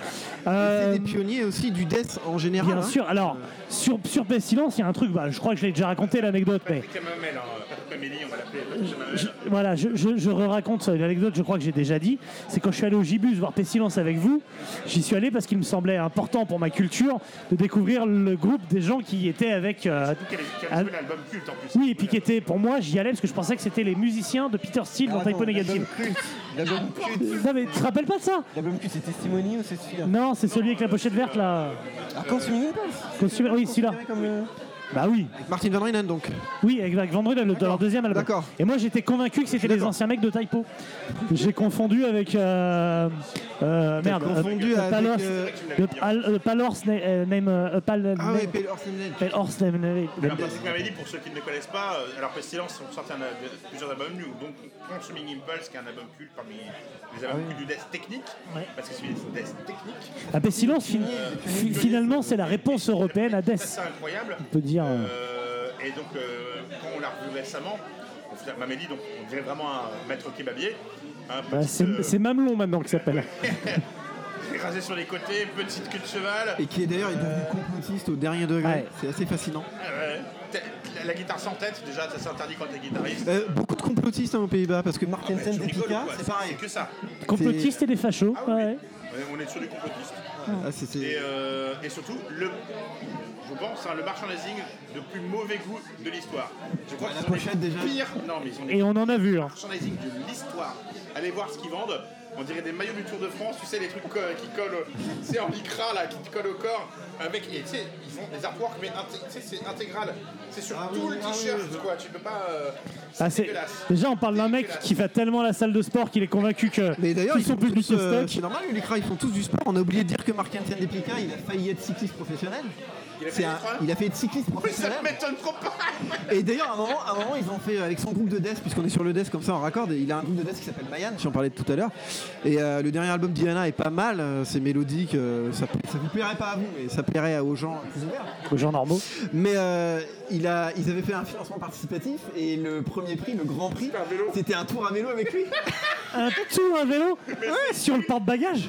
Euh, C'est des pionniers aussi du death en général. Bien hein. sûr. Alors, sur, sur Pestilence, il y a un truc, bah, je crois que je l'ai déjà raconté l'anecdote, mais Patrick Hamamel, hein, Patrick Amélie, on va l'appeler Patrick Hamamel. je- voilà, je, je, je raconte une anecdote, je crois que j'ai déjà dit. C'est quand je suis allé au Gibus voir Pestilence avec vous, j'y suis allé parce qu'il me semblait important pour ma culture de découvrir le groupe des gens qui étaient avec. euh, est l'album culte en plus oui, et puis qui étaient, pour moi, j'y allais parce que je pensais que c'était les musiciens de Peter Steele dans Typo Negative. L'album culte, Non, mais tu te rappelles pas de ça? L'album culte, c'est Testimony ou c'est celui-là? Non, c'est celui avec la pochette verte là. Ah, Consuming Impulse Costume- Oui, celui-là. Considéré comme, euh, Bah oui, Martin Van Rinen donc. oui, avec avec Van le- dans leur deuxième album. D'accord. Et moi j'étais convaincu que c'était les anciens mecs de Typo. J'ai confondu avec. Euh, euh, merde. confondu euh, avec, Pale Horse- euh, le Pal- euh, Pale Horse Na- euh, Name. euh, Pale Ah Name- ouais, Pale Horse Name. Pale Horse Name. Name- Alors Patrick Amélie, pour ceux qui ne le connaissent pas, euh, alors Pestilence ont sorti un, al- plusieurs albums nus, donc Consuming Impulse, qui est un album culte parmi les albums cultes du death technique, Ouais. parce que c'est du death technique. Ah, fin- fi- finalement, c'est la réponse européenne à Death. c'est incroyable. On peut dire. Euh, Euh, et donc, euh, quand on l'a revu récemment, Mamélie, donc, on dirait vraiment un maître kebabier. Bah, c'est euh, Mamelon maintenant que ça s'appelle. rasé sur les côtés, petite queue de cheval. Et qui est d'ailleurs devenu complotiste au dernier degré. Ouais. C'est assez fascinant. Euh, tête- la, la guitare sans tête, déjà, ça s'interdit quand t'es guitariste. Euh, beaucoup de complotistes hein, aux Pays-Bas parce que d'Epica, ou quoi c'est pareil. C'est que ça. Complotistes et des fachos. Ah oui. ouais. Ouais, On est sur du complotiste. Ah, Et, euh, et surtout, le, je pense, hein, le merchandising de plus mauvais goût de l'histoire. Je crois La qu'ils ont les pochette, déjà. pires. Non, mais ils ont Et on en a vu. hein. merchandising de l'histoire. Allez voir ce qu'ils vendent. On dirait des maillots du Tour de France, tu sais, les trucs co- qui collent, au- c'est en lycra là, qui te collent au corps. Avec, et tu sais, ils font des artworks, mais inté- tu sais, c'est intégral. C'est sur Ah tout oui, le ah oui, t-shirt, oui, quoi. Tu peux pas. euh, Ah, c'est c'est- dégueulasse. Déjà, on parle d'un mec qui va tellement à la salle de sport qu'il est convaincu que Mais d'ailleurs, ils son font public tous, est euh, stock. c'est normal, les ils font tous du sport. On a oublié de dire que Mark Hansen d'Epica, il a failli être cycliste professionnel. Il a fait un- des trains il a fait être cycliste Mais ça m'étonne trop pas Et d'ailleurs, à un moment, à un moment, ils ont fait avec son groupe de death, puisqu'on est sur le death comme ça en raccord. et Il a un groupe de death qui s'appelle Mayan, j'en parlais tout à l'heure. Et euh, le dernier album d'Iana est pas mal, euh, c'est mélodique. euh, ça, ça vous plairait pas à vous, mais ça plairait aux gens plus ouverts. Aux gens normaux. Mais euh, il a, ils avaient fait un financement participatif et le premier prix, le grand prix, c'était un tour à vélo avec lui. Un tout un vélo sur le porte-bagages.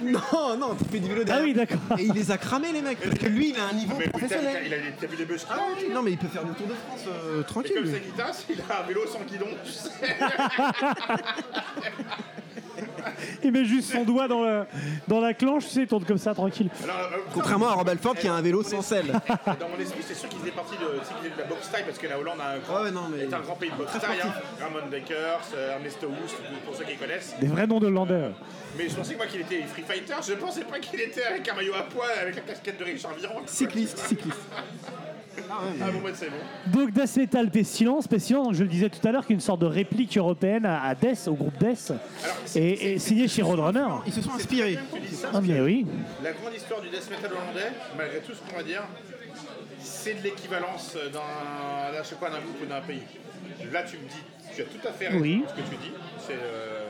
Non, non, tu fais du vélo Ah derrière. oui, d'accord. Et il les a cramés les mecs, parce que lui il a un niveau Mais putain, professionnel. il a, vu les bus Ah oui, non mais il peut faire le tour de France euh, Et comme tranquille. c'est Guitas, il a un vélo sans guidon, tu sais. Il met juste son doigt dans, le, dans la clenche, tu sais, il tourne comme ça, tranquille. Alors, euh, Contrairement à Rob Alford qui a un vélo sans selle. Dans mon esprit, c'est sûr qu'ils faisaient partie de, la boxe style parce que la Hollande a un grand, ouais, non, mais- est un grand pays de boxe Très style. Hein. Ramon Deckers, euh, Ernesto Wust, pour ceux qui connaissent. Des vrais noms de Hollandais. Mais je pensais que moi qu'il était free fighter, je pensais pas qu'il était avec un maillot à poil, avec la casquette de Richard Viron. Cycliste, cycliste. Ah bon, bah c'est bon. Donc Death Metal Pestilence, Pestilence, donc je le disais tout à l'heure, qui est une sorte de réplique européenne à, à Death, au groupe Death, et, et signé chez Roadrunner. Ils se sont inspirés. Tu dis ça Ah bien oui. La grande histoire du death metal hollandais, malgré tout ce qu'on va dire, c'est de l'équivalence d'un, là, je sais pas, d'un groupe ou d'un pays. Là, tu me dis, tu as tout à fait raison Oui. dans ce que tu dis. C'est euh,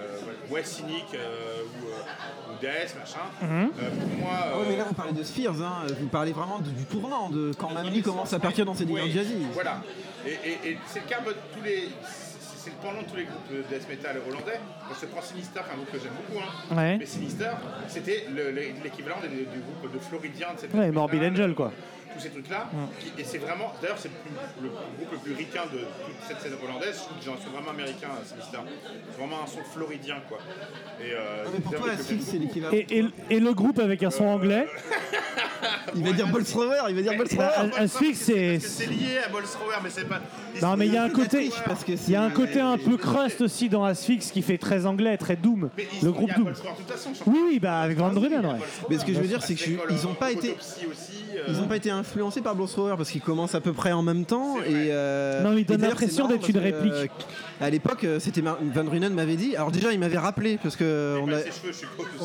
ouais, cynique euh, ou, euh, ou death, machin. Mhm. Euh, pour moi, Ah ouais, mais euh, là vous parlez de Spheres, hein. vous parlez vraiment de- du tournant, de quand Mamie commence à partir dans ses délires oui, jazzy. Voilà. Et, et- et c'est le cas de tous les. c'est- le pendant de tous les groupes de death metal hollandais. Je prends Sinister, un groupe que j'aime beaucoup. Hein. Ouais. Mais Sinister, c'était le- le- l'équivalent du groupe de Floridien, de cette Ouais, Morbid Angel, quoi. Tous ces trucs-là. Et c'est vraiment. D'ailleurs, c'est le, groupe le plus ricain de toute cette scène hollandaise. Je trouve qu'ils ont un son vraiment américain, Sinister. C'est vraiment un son floridien, quoi. Et, euh, Non, mais pour c'est un toi, la groupe que j'aime Sphinx, c'est beaucoup. l'équivalent. Et, et- et le groupe avec un son anglais, Il va dire Bolstrower, il va dire Bolstrower. Sphinx, c'est. C'est lié à Bolstrower, mais c'est pas. Non mais il y a un côté, parce que il y a un côté un peu crust aussi dans Asphyx qui fait très anglais, très doom. Mais ils Le groupe doom. Oui, oui, bah avec Van Drunen, ouais. Mais ce que je veux dire, c'est qu'ils n'ont pas été. Euh, Ils n'ont pas été influencés par Bolstrower parce qu'ils commencent à peu près en même temps et euh, Non, et d'ailleurs, l'impression d'être une réplique. euh, à l'époque, euh, c'était Mar- Van Runen m'avait dit. Alors déjà, il m'avait rappelé parce que on a, cheveux,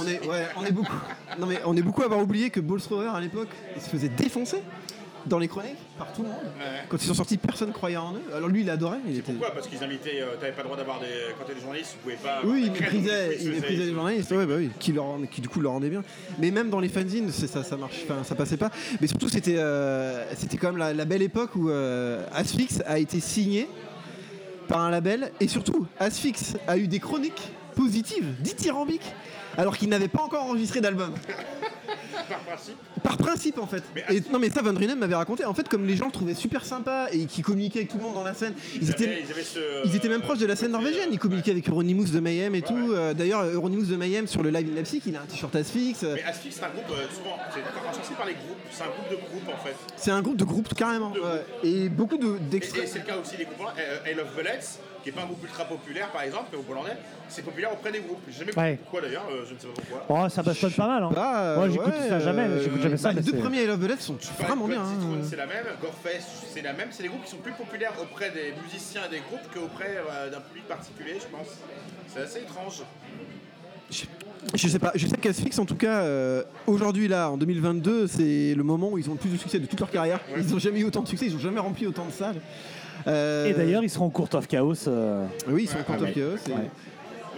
est, ouais, on est beaucoup. Non mais on est beaucoup à avoir oublié que Bolstrower à l'époque, il se faisait défoncer dans les chroniques par tout le monde. Ouais. Quand ils sont sortis, personne croyait en eux. Alors lui, il adorait. Il était. Pourquoi? Parce qu'ils invitaient. euh, T'avais pas le droit d'avoir des. Quand t'es des journalistes, vous pouvez pas. Oui, il avoir des méprisait, crèmes, il faisaient- méprisait les journalistes, ouais, bah oui, qui, leur, qui du coup leur rendait bien. Mais même dans les fanzines, ça, ça marche, enfin, ça passait pas. Mais surtout, c'était, euh, c'était quand même la, la belle époque où euh, Asphyx a été signé par un label et surtout, Asphyx a eu des chroniques positives, dithyrambiques, alors qu'il n'avait pas encore enregistré d'album. Par principe? Par principe en fait. Mais Et, non mais ça Van Drunen m'avait raconté. En fait comme les gens le trouvaient super sympa et qui communiquaient avec tout le monde dans la scène, ils, Ils étaient, avaient- ils avaient ce, ils étaient même proches de la scène norvégienne. Ils communiquaient avec Euronymous de Mayhem et tout. Euh, D'ailleurs Euronymous de Mayhem sur le live in Leipzig, il a un t-shirt Asphyx. Euh, Mais Asphyx, c'est un groupe, euh, souvent, c'est par les groupes, c'est un groupe de groupes en fait. C'est un groupe de groupe carrément. De. Et beaucoup de- d'extraits. c'est le cas aussi des groupes. Euh, Hail of Bullets, qui est pas un groupe ultra populaire par exemple, mais au hollandais, c'est populaire auprès des groupes. J'ai jamais compris Ouais. pourquoi d'ailleurs, euh, je ne sais pas pourquoi. Oh, ça bastonne pas mal. Hein. Bah, Moi, j'écoute ouais, ça jamais, euh, j'écoute jamais ça, bah, mais les deux c'est- premiers I Love Bullets sont Pareil, vraiment bien. hein. C'est la même, Gorefest, c'est la même. C'est des groupes qui sont plus populaires auprès des musiciens et des groupes qu'auprès euh, d'un public particulier, je pense. C'est assez étrange. Je sais pas, je sais qu'Asphyx en tout cas, euh, aujourd'hui là, en 2022, c'est le moment où ils ont le plus de succès de toute leur carrière. Ils n'ont jamais eu autant de succès, ils n'ont jamais rempli autant de salles. Euh, Et d'ailleurs, ils seront en Court of Chaos. euh, oui, ils sont Ouais, contents ouais. de Chaos. et- Ouais.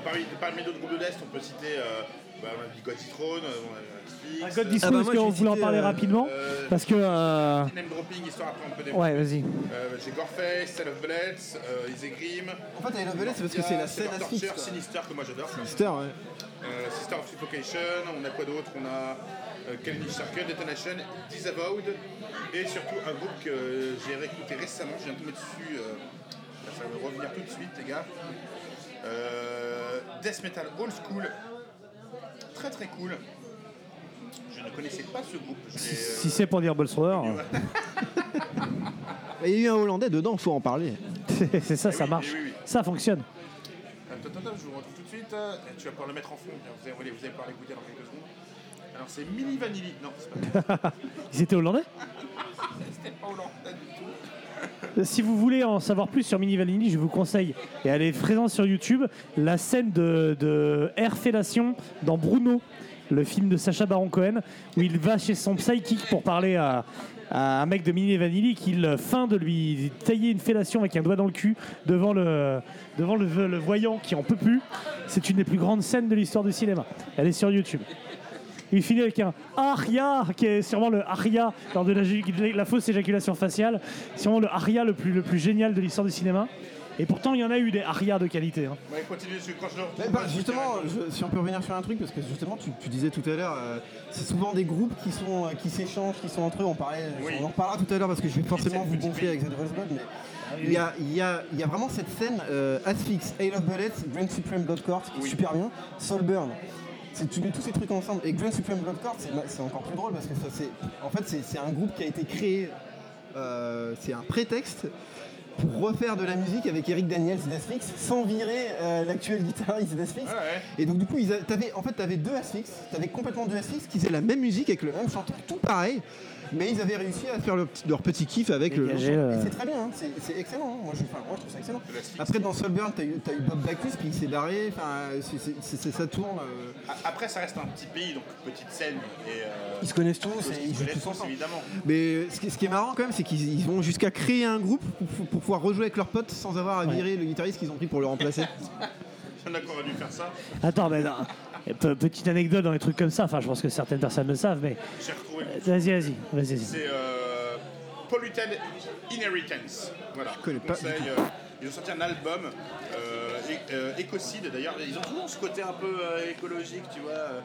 Parmi, parmi d'autres groupes de l'Est, on peut citer euh, bah, on a dit God Throne, on a Netflix, Ah, God euh, This Ah bah, qu'on voulait en parler euh, rapidement. euh, Parce que. euh, Name dropping, histoire après on peut développer. Ouais, vas-y. Euh, j'ai Goreface, Cell of Bullets, euh, Easy Grim. En fait, I Love Bellet, c'est parce que c'est la scène à Torture, fixe. Sinister que moi j'adore. Sister, ouais. Euh, Sister of Suffocation, on a quoi d'autre? On a euh, Kelly Circle, Detonation, Disavowed et surtout un groupe que j'ai réécouté récemment, je viens de tomber dessus, euh, ça va revenir tout de suite les gars. Euh, Death Metal Old School, très très cool. Je ne connaissais pas ce groupe. Si, euh, si c'est pour dire Bolsroder, Il y a eu un Hollandais dedans, faut en parler. c'est ça, ça oui, marche. oui, oui. Ça fonctionne. Attends, je vous retrouve tout de suite. Euh, Tu vas pouvoir le mettre en fond. Vous allez, vous allez pouvoir l'écouter dans quelques secondes. Alors c'est Mini Vanilli. Non, c'est pas Ils étaient hollandais c'était pas hollandais du tout. Si vous voulez en savoir plus sur Mini Vanilli, je vous conseille, et elle est présente sur YouTube, la scène de, de Air Fellation dans Bruno, le film de Sacha Baron Cohen, où il va chez son psychic pour parler à, à un mec de Mini Vanilli qu'il feint de lui tailler une fellation avec un doigt dans le cul devant le, devant le, le voyant qui en peut plus. C'est une des plus grandes scènes de l'histoire du cinéma. Elle est sur YouTube. Il finit avec un aria, qui est sûrement le aria lors de la, la fausse éjaculation faciale. Sûrement le aria le plus, le plus génial de l'histoire du cinéma. Et pourtant, il y en a eu des arias de qualité. hein. Ouais, continue, que quand je le retrouve, Mais bah, justement, je- si on peut revenir sur un truc, parce que justement, tu, tu disais tout à l'heure, euh, c'est souvent des groupes qui sont euh, qui s'échangent, qui sont entre eux. On parlait, Oui. on en reparlera tout à l'heure parce que je vais forcément vous gonfler avec The Blood, mais il y a, il y, a, il y a vraiment cette scène euh, Asphyx, Hail of Bullets, Grand Supreme Blood Court, qui est Oui. super bien, Soulburn. C'est- Tu mets tous ces trucs ensemble. Et Grand Supreme Blood Court, c'est encore plus drôle parce que ça, c'est, en fait, c'est un groupe qui a été créé, euh, c'est un prétexte pour refaire de la musique avec Eric Daniels et Asphyx sans virer euh, l'actuel guitariste d'Asphyx. Ouais. Et donc du coup, ils a- t'avais, en fait, tu avais deux Asphyx, tu avais complètement deux Asphyx qui faisaient la même musique avec le même chanteur, tout pareil, mais ils avaient réussi à faire leur petit, leur petit kiff avec le... Dégager, Et euh, c'est très bien, hein, c'est, c'est excellent, hein. moi, je, enfin, moi je trouve ça excellent. Après dans Soulburn, tu as eu, t'as eu Bob Bacchus qui s'est barré, enfin, c'est, c'est- c'est- c'est- ça tourne... euh, A- Après, ça reste un petit pays, donc petite scène. Et, euh, Ils se connaissent tous et ils ils jouent connaissent tous tous, ensemble. évidemment. Mais ce qui, ce qui est marrant quand même, c'est qu'ils ils vont jusqu'à créer un groupe pour, pour pouvoir rejouer avec leurs potes sans avoir à virer le guitariste qu'ils ont pris pour le remplacer. Il y en a qui auraient dû faire ça. Attends, mais non. Pe- petite anecdote dans les trucs comme ça. Enfin, je pense que certaines personnes le savent, mais J'ai retrouvé. vas-y, vas-y, vas-y. vas-y. C'est euh, Polluted Inheritance. Voilà. Je connais pas euh, ils ont sorti un album, euh, euh, Écocide d'ailleurs. Ils ont toujours ce côté un peu euh, écologique, tu vois. euh,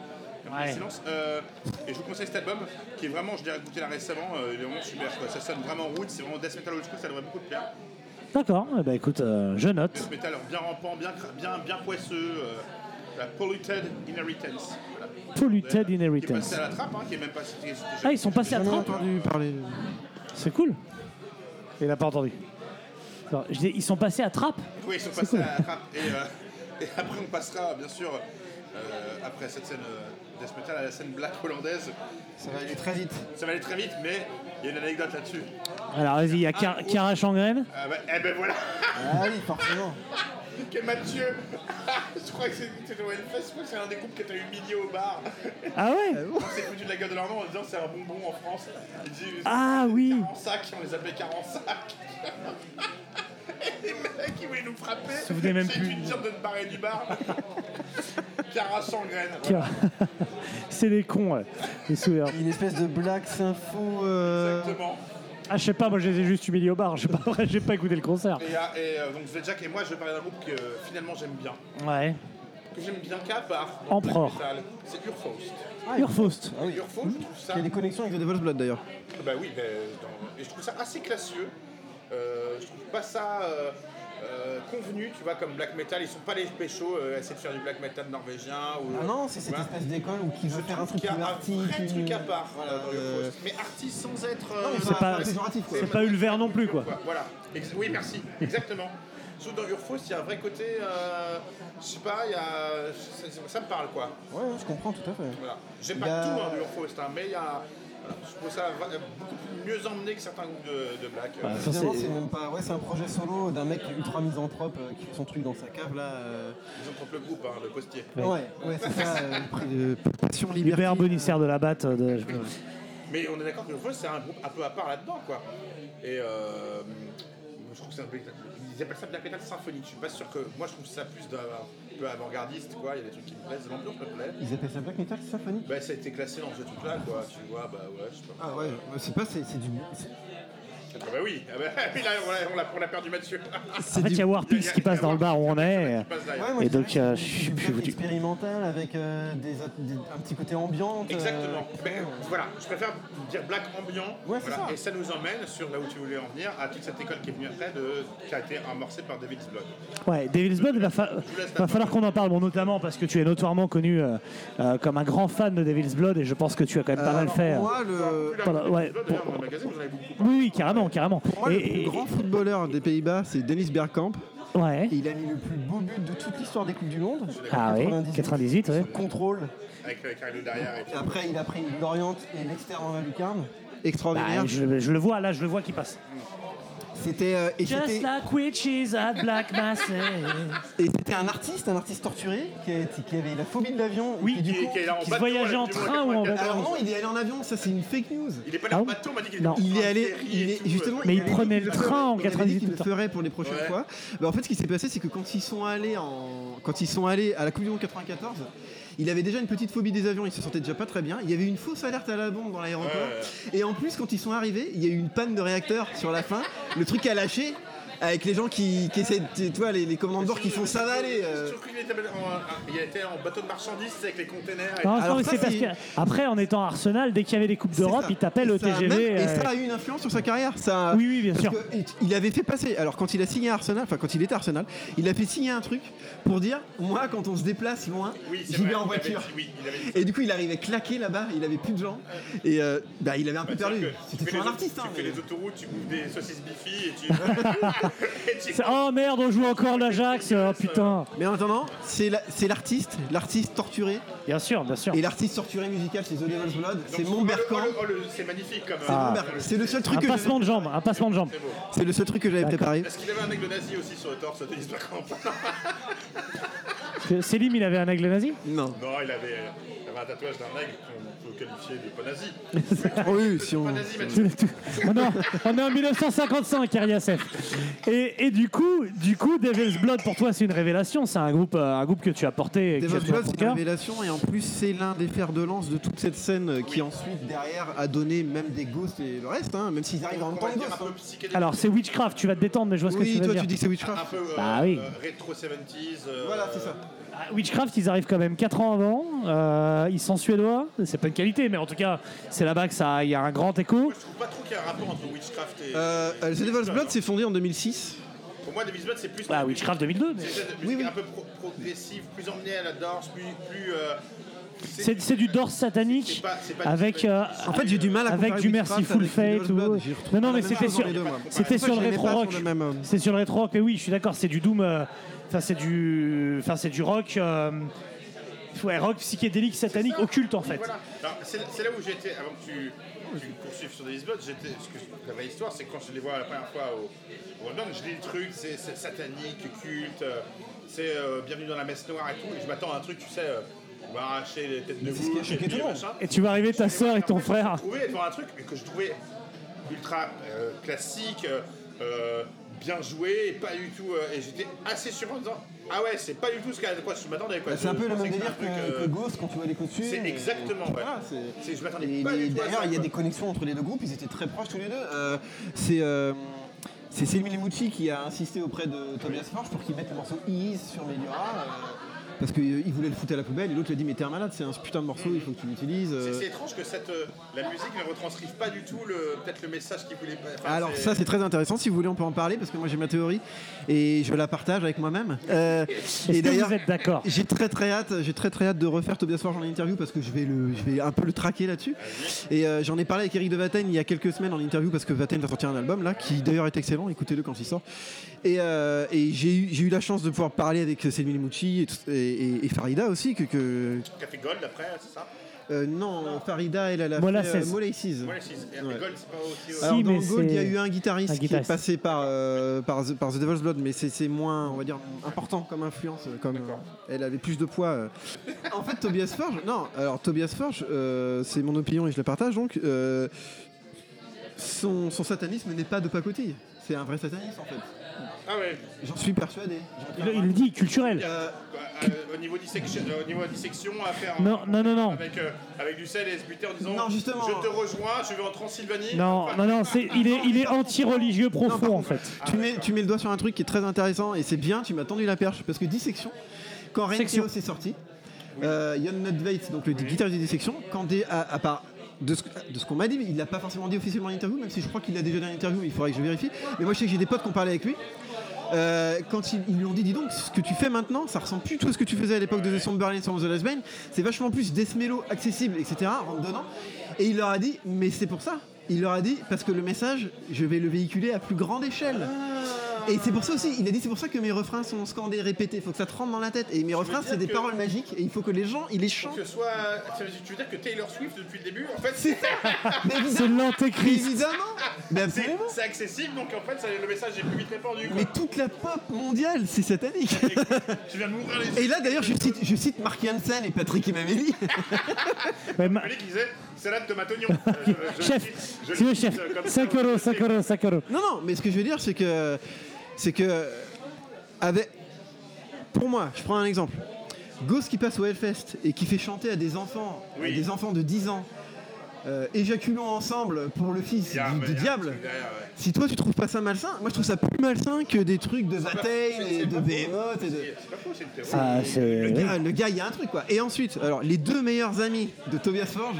Ouais. silence. Euh, et je vous conseille cet album qui est vraiment, je l'ai écouté là récemment, euh, il est vraiment super. Quoi. Ça sonne vraiment route, c'est vraiment death metal old school, ça devrait beaucoup te plaire. D'accord, eh ben, écoute, euh, je note. Death metal bien rampant, bien, bien, bien poisseux. La Polluted Inheritance. Voilà. Polluted Qui est Inheritance. passé à la trappe, hein, qui est même pas. Ah, ils sont passés à Jamais trappe entendu parler. C'est cool. Il n'a pas entendu. Non, je dis, ils sont passés à trappe Oui, ils sont passés cool. à la trappe. Et, euh, et après, on passera, bien sûr, euh, après cette scène euh, death metal, à la scène black hollandaise. Ça va aller très vite. Ça va aller très vite, mais il y a une anecdote là-dessus. Alors, vas-y, il y a Car- Cara Changraine. Ah bah, eh ben voilà, Ah oui, forcément. que Mathieu, je crois que c'est Fest, je crois que c'est un des groupes qui t'a humilié au bar. Ah ouais On s'est foutu de la gueule de leur nom en disant c'est un bonbon en France. Il dit, Ah oui 40 sacs, on les appelait 40 sacs. Et les mecs, ils voulaient nous frapper. Se souvenez même plus. dû dire de te barrer du bar. Cara. Cara- C'est des cons, ouais. Les souvenirs. Une espèce de black sympho. euh, Exactement. Ah, je sais pas, moi je les ai juste humiliés au bar. J'ai pas, j'ai pas écouté le concert. Et, euh, et, euh, donc Jack et moi, je vais parler d'un groupe que euh, finalement j'aime bien. Ouais. Que j'aime bien qu'à part. dans le metal, C'est Urfaust. Urfaust. Ah oui. Urfaust, je trouve ça. Il y a des connexions avec The Devil's Blood d'ailleurs. Bah oui, bah, dans- et je trouve ça assez classieux. Euh, je trouve pas ça euh, euh, convenu, tu vois, comme black metal. Ils sont pas les péchos euh, à essayer de faire du black metal norvégien. Ou, Ah non, c'est cette espèce d'école où qui veut faire un truc Il y a plus un arty, truc à part Voilà, euh, dans Urfaust. Mais artiste sans être. Non, euh, C'est pas-. C'est pas Ulver non plus, quoi. Quoi, Voilà. Ex- oui, merci. Exactement. Sauf dans Urfaust, il y a un vrai côté. euh, je sais pas, il y a. Ça, me parle, quoi. Ouais, je comprends tout à fait. Voilà. J'aime pas a- tout hein, du Urfaust, hein, mais il y a. je trouve ça beaucoup mieux emmené que certains groupes de, de black. Finalement, c'est- même pas. Ouais, c'est un projet solo d'un mec ultra misanthrope euh, qui fait son truc dans sa cave là. euh. Ils ont trompé le groupe, hein, le postier. Ouais. Ouais, ouais, c'est ça. euh, Passion. Bonissère de la batte. De... Mais on est d'accord que Urfaust, c'est un groupe un peu à part là-dedans, quoi. Et euh, trouve que c'est un metal. Ils appellent ça black metal symphonique. Je suis pas sûr que. Moi, je trouve ça plus d'un- un peu avant-gardiste, quoi. Il y a des trucs qui me plaisent, l'ambiance me plaît. Ils appellent ça Black Metal Symphonique Bah, ça a été classé dans ce truc-là, quoi. Tu vois, bah ouais, je sais pas. Ah ouais, c'est pas, c'est c'est du. C'est- Ah bah oui, ah bah, oui, là, on l'a- on a perdu Mathieu. c'est En fait, il y a Warpix qui passe dans le bar où on est. Ouais, Et donc, euh, je suis expérimental avec euh, des, des- un petit côté ambiant. euh, Exactement. Ben, voilà, je préfère dire black ambiant. Ouais, c'est voilà, ça. Et ça nous emmène sur là où tu voulais en venir, à toute cette école qui est venue après, de, qui a été amorcée par David's Blood. Ouais, Devil's Blood, il va, fa- va falloir qu'on en parle, bon, notamment parce que tu es notoirement connu euh, euh, comme un grand fan de Devil's Blood et je pense que tu as quand même pas mal fait. Moi, le, David's ouais, vous en avez beaucoup oui, carrément, carrément. pour moi, le Et- plus grand footballeur des Pays-Bas, c'est Dennis Bergkamp. Ouais. Et il a mis le plus beau but de toute l'histoire des Coupes du Monde. Ah oui, 98, ouais. Contrôle. Avec euh, Carlo derrière et après, il a pris l'Orient et l'externe en lucarne. Extraordinaire. Bah, je, je le vois, là, je le vois qui passe. C'était euh, et Just c'était like witches at Black Mass. Et c'était un artiste, un artiste torturé, qui, a qui avait la phobie de l'avion. Oui, qui, du coup, qui est là en Qui se bateau, voyageait là, en du train ou en 84. Alors non, il est allé en avion, ça c'est une fake news. Il est pas Ah allé en bon bateau, on m'a dit qu'il était Non. en Il est allé, série il et est tout, justement. euh. Mais il avait prenait le train en il avait dit 98 qu'il tout le le temps. ferait pour les prochaines Ouais. fois. Bah, en fait, ce qui s'est passé, c'est que quand ils sont allés en, quand ils sont allés à la Coupe du Monde 94, il avait déjà une petite phobie des avions. Il se sentait déjà pas très bien. Il y avait une fausse alerte à la bombe dans l'aéroport. Et en plus, quand ils sont arrivés, il y a eu une panne de réacteur sur la fin. Le truc a lâché. Avec les gens qui, qui essaient, de- tu vois, les, les commandants de bord qui font ça va aller. euh. J'ai cru qu'il était en, il était en bateau de marchandises avec les containers. et- Non, Alors non, ça, c'est parce c'est- qu'après, en étant à Arsenal, dès qu'il y avait des Coupes C'est d'Europe, ça. il t'appelle Et au ça a TGV. même- et euh, ça a eu une influence sur sa carrière. Ça, Oui, oui, bien parce sûr. que il- il avait fait passer. Alors quand il a signé à Arsenal, enfin quand il était à Arsenal, il a fait signer un truc pour dire moi quand on se déplace loin, Oui, c'est j'y vrai, vais en il avait voiture. dit- oui, il avait dit Et du coup il arrivait claqué là-bas, il avait plus de gens et euh, bah, il avait un peu perdu. Que tu C'était les un artiste. hein, Tu fais mais- les autoroutes, tu bouffes des saucisses bifi et tu. c'est- Oh merde, on joue encore l'Ajax. Oh putain. Mais en attendant, c'est la- c'est l'artiste, l'artiste torturé Bien sûr, bien sûr. et l'artiste torturé musical chez The Devil's Blood, c'est mon Berkan. oh, le- oh, le- C'est magnifique comme. C'est euh, mon Berkan. C'est le seul Un truc que passement j'avais- de jambe, un passement de jambe. C'est c'est le seul truc que j'avais préparé. Est-ce qu'il avait un aigle nazi aussi sur le torse de Denis Bergkamp que Selim, il avait un aigle nazi? Non. Non, il avait, il avait un tatouage d'un aigle qu'on qualifier de pas nazi. Oui, si on. Pas nazi, Mathieu. on, est en, on est en 1955, Ariasef. Et, et du coup, du coup, Devil's Blood pour toi c'est une révélation. C'est un groupe, euh, un groupe que tu as porté, et que tu as Devil's Blood, c'est une cœur. révélation et en plus c'est l'un des fers de lance de toute cette scène euh, qui ensuite derrière a donné même des ghosts et le reste, hein, même s'ils arrivent en temps un ghosts. hein. psychédélique. Alors c'est Witchcraft, tu vas te détendre, mais je vois ce que Oui, tu veux toi dire. tu dis que c'est un Witchcraft. peu euh, Bah oui. euh, rétro 70s. euh, Voilà, c'est ça. Ah, Witchcraft, ils arrivent quand même 4 ans avant. Euh, ils sont suédois. C'est pas une qualité, mais en tout cas, c'est là-bas que ça, il y a un grand écho. Moi, je trouve pas trop qu'il y a un rapport entre Witchcraft et. Euh, euh, The Devil's Blood s'est fondé en 2006. Pour moi, Devil's Blood, c'est plus. Ah, Witchcraft 2002. mais C'est un peu pro- progressive, plus emmenée à la danse, plus. plus euh, C'est c'est du Dors satanique c'est pas- c'est pas- avec euh, En fait, j'ai du mal à avec du Merciful Fate ou non mais même c'était sur c'était sur le rétro rock euh, c'est sur le rétro rock mais oui je suis d'accord c'est du doom euh, enfin c'est du enfin c'est du rock ouais rock psychédélique satanique occulte en fait. Voilà. Alors, C'est c'est là où j'étais, avant que tu, tu poursuives sur Devil's Blood, j'étais, ce que, la vraie histoire, c'est que quand je les vois la première fois au, au London, je lis le truc, c'est c'est satanique, culte, c'est euh, bienvenue dans la messe noire et tout, et je m'attends à un truc, tu sais, euh, on va arracher les têtes de choqué et puis machin. et tu vas arriver ta sœur et ton frère Je trouvais devant un truc que je trouvais ultra euh, classique, euh, euh, bien joué, et pas du tout. euh, et j'étais assez sûr en disant Ah ouais, c'est pas du tout ce qu'à quoi je m'attendais. quoi. Bah, c'est un Je peu le pensais même que c'était délire que, truc, euh, que Ghost quand tu vois les costumes. C'est exactement, ouais. Voilà, c'est- Je m'attendais pas du tout à ça. D'ailleurs, il y a quoi. des connexions entre les deux groupes, ils étaient très proches tous les deux. Euh, c'est euh, c'est Selmy Lemucci qui a insisté auprès de Tobias Forge pour qu'il mette le morceau Ease sur Meliora. euh, parce qu'il voulait le foutre à la poubelle et l'autre lui a dit mais t'es un malade c'est un putain de morceau il faut que tu l'utilises C'est- euh. Étrange que cette, euh, la musique ne retranscrive pas du tout le peut-être le message qu'il voulait pas. enfin, Alors ça c'est très intéressant, si vous voulez on peut en parler parce que moi j'ai ma théorie et je la partage avec moi-même. Euh, est-ce et que d'ailleurs vous êtes d'accord? j'ai très très hâte, j'ai très très hâte de refaire Tobias Forge en interview parce que je vais le, je vais un peu le traquer là-dessus. Et euh, j'en ai parlé avec Eric de Vatten il y a quelques semaines en interview parce que Vatten va sortir un album là qui d'ailleurs est excellent, écoutez-le quand il sort. Et, euh, et j'ai eu, j'ai eu la chance de pouvoir parler avec Selmy Lemucci et, tout- et- et- et Farida aussi que, que- Café Gold après, c'est ça euh, non Farida elle, elle a Molasses. fait euh. Ouais, si, et Ouais. Gold, c'est pas aussi. Si, Alors dans mais Gold, il y a c'est eu un guitariste, un qui guitariste. est passé par, euh, par, The, par The Devil's Blood, mais c'est c'est moins, on va dire, important comme influence. Comme, euh, elle avait plus de poids. euh. En fait, Tobias Forge, non, alors Tobias Forge, euh, c'est mon opinion et je la partage donc. euh, son, son satanisme n'est pas de pacotille. C'est un vrai sataniste en fait. Ah ouais. J'en suis persuadé. Il, il le dit, culturel. Euh, Bah, euh, au niveau dissection, euh, au niveau dissection à faire Non, non, non, non. avec euh, avec du sel et se buter en disant Non, justement. je te rejoins, je vais en Transylvanie. Non, Enfin, non, non, c'est, il est, il est anti-religieux Non, profond en fait. Tu mets, tu mets le doigt sur un truc qui est très intéressant et c'est bien, tu m'as tendu la perche parce que Dissection, quand. Renkeo s'est sorti, euh, Jon Nudveit, donc le guitariste de Dissection, quand des, à, à part de ce, qu'on m'a dit, il l'a pas forcément dit officiellement en interview, même si je crois qu'il l'a déjà dit en interview, il faudrait que je vérifie. Mais moi je sais que j'ai des potes qui ont parlé avec lui. Euh, quand ils, lui ont dit, dis donc, ce que tu fais maintenant, ça ressemble plus tout à ce que tu faisais à l'époque de The Song Berlin sur The Last Bane, c'est vachement plus death mellow, accessible, etc., dedans. Et il leur a dit, mais c'est pour ça. Il leur a dit, parce que le message, je vais le véhiculer à plus grande échelle. Et c'est pour ça aussi, il a dit, c'est pour ça que mes refrains sont scandés, répétés, il faut que ça te rentre dans la tête. Et mes refrains, c'est des que- paroles magiques, et il faut que les gens, ils les chantent. Que soit, tu veux dire que Taylor Swift depuis le début, en fait, c'est C'est évidemment, l'antéchrist. évidemment Mais c'est- absolument c'est accessible, donc en fait, ça- le message est plus vite répandu. quoi. Mais toute la pop mondiale, c'est satanique Tu viens de m'ouvrir les yeux. Et là d'ailleurs je cite, je cite Mark Hansen et Patrick Emameli. Ouais, ma- salade tomate oignon. Euh, je- je- je Chef, je c'est le chef. euh, comme ça, 5 euros, je 5 sais. euros, 5 euros. Non non mais ce que je veux dire c'est que c'est que avec pour moi, je prends un exemple. Ghost qui passe au Hellfest et qui fait chanter à des enfants, à des enfants de 10 ans, euh, éjaculons ensemble pour le fils du, diable. ouais. Si toi tu trouves pas ça malsain, moi je trouve ça plus malsain que des trucs de c'est- et de. Behemoth et de. C'est pas faux, c'est une théorie. Ah, Le le gars, il y a un truc quoi. Et ensuite, alors les deux meilleurs amis de Tobias Forge,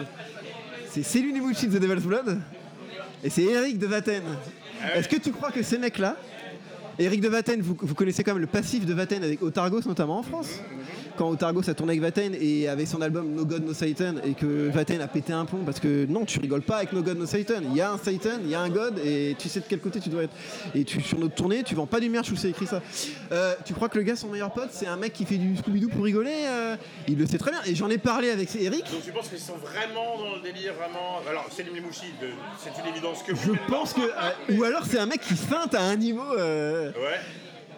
c'est Céline Imucci de The Devil's Blood. Et c'est Eric de Vatten. Est-ce que tu crois que ces mecs-là, Eric de Vatten, vous, vous connaissez quand même le passif de Vatten avec Otargos notamment en France? Quand Otargos a tourné avec Vatten et avec son album No God No Satan et que Vatten a pété un plomb parce que non, tu rigoles pas avec No God No Satan. Il y a un Satan, il y a un God et tu sais de quel côté tu dois être. Et tu, sur notre tournée, tu vends pas du merch où c'est écrit ça. Euh, tu crois que le gars, son meilleur pote, c'est un mec qui fait du Scooby-Doo pour rigoler euh, Il le sait très bien. Et j'en ai parlé avec Eric. Donc tu penses qu'ils sont vraiment dans le délire, vraiment? Alors, c'est Mouchi, de... c'est une évidence que Je pense que. euh, ou alors c'est un mec qui feinte à un niveau. Ouais.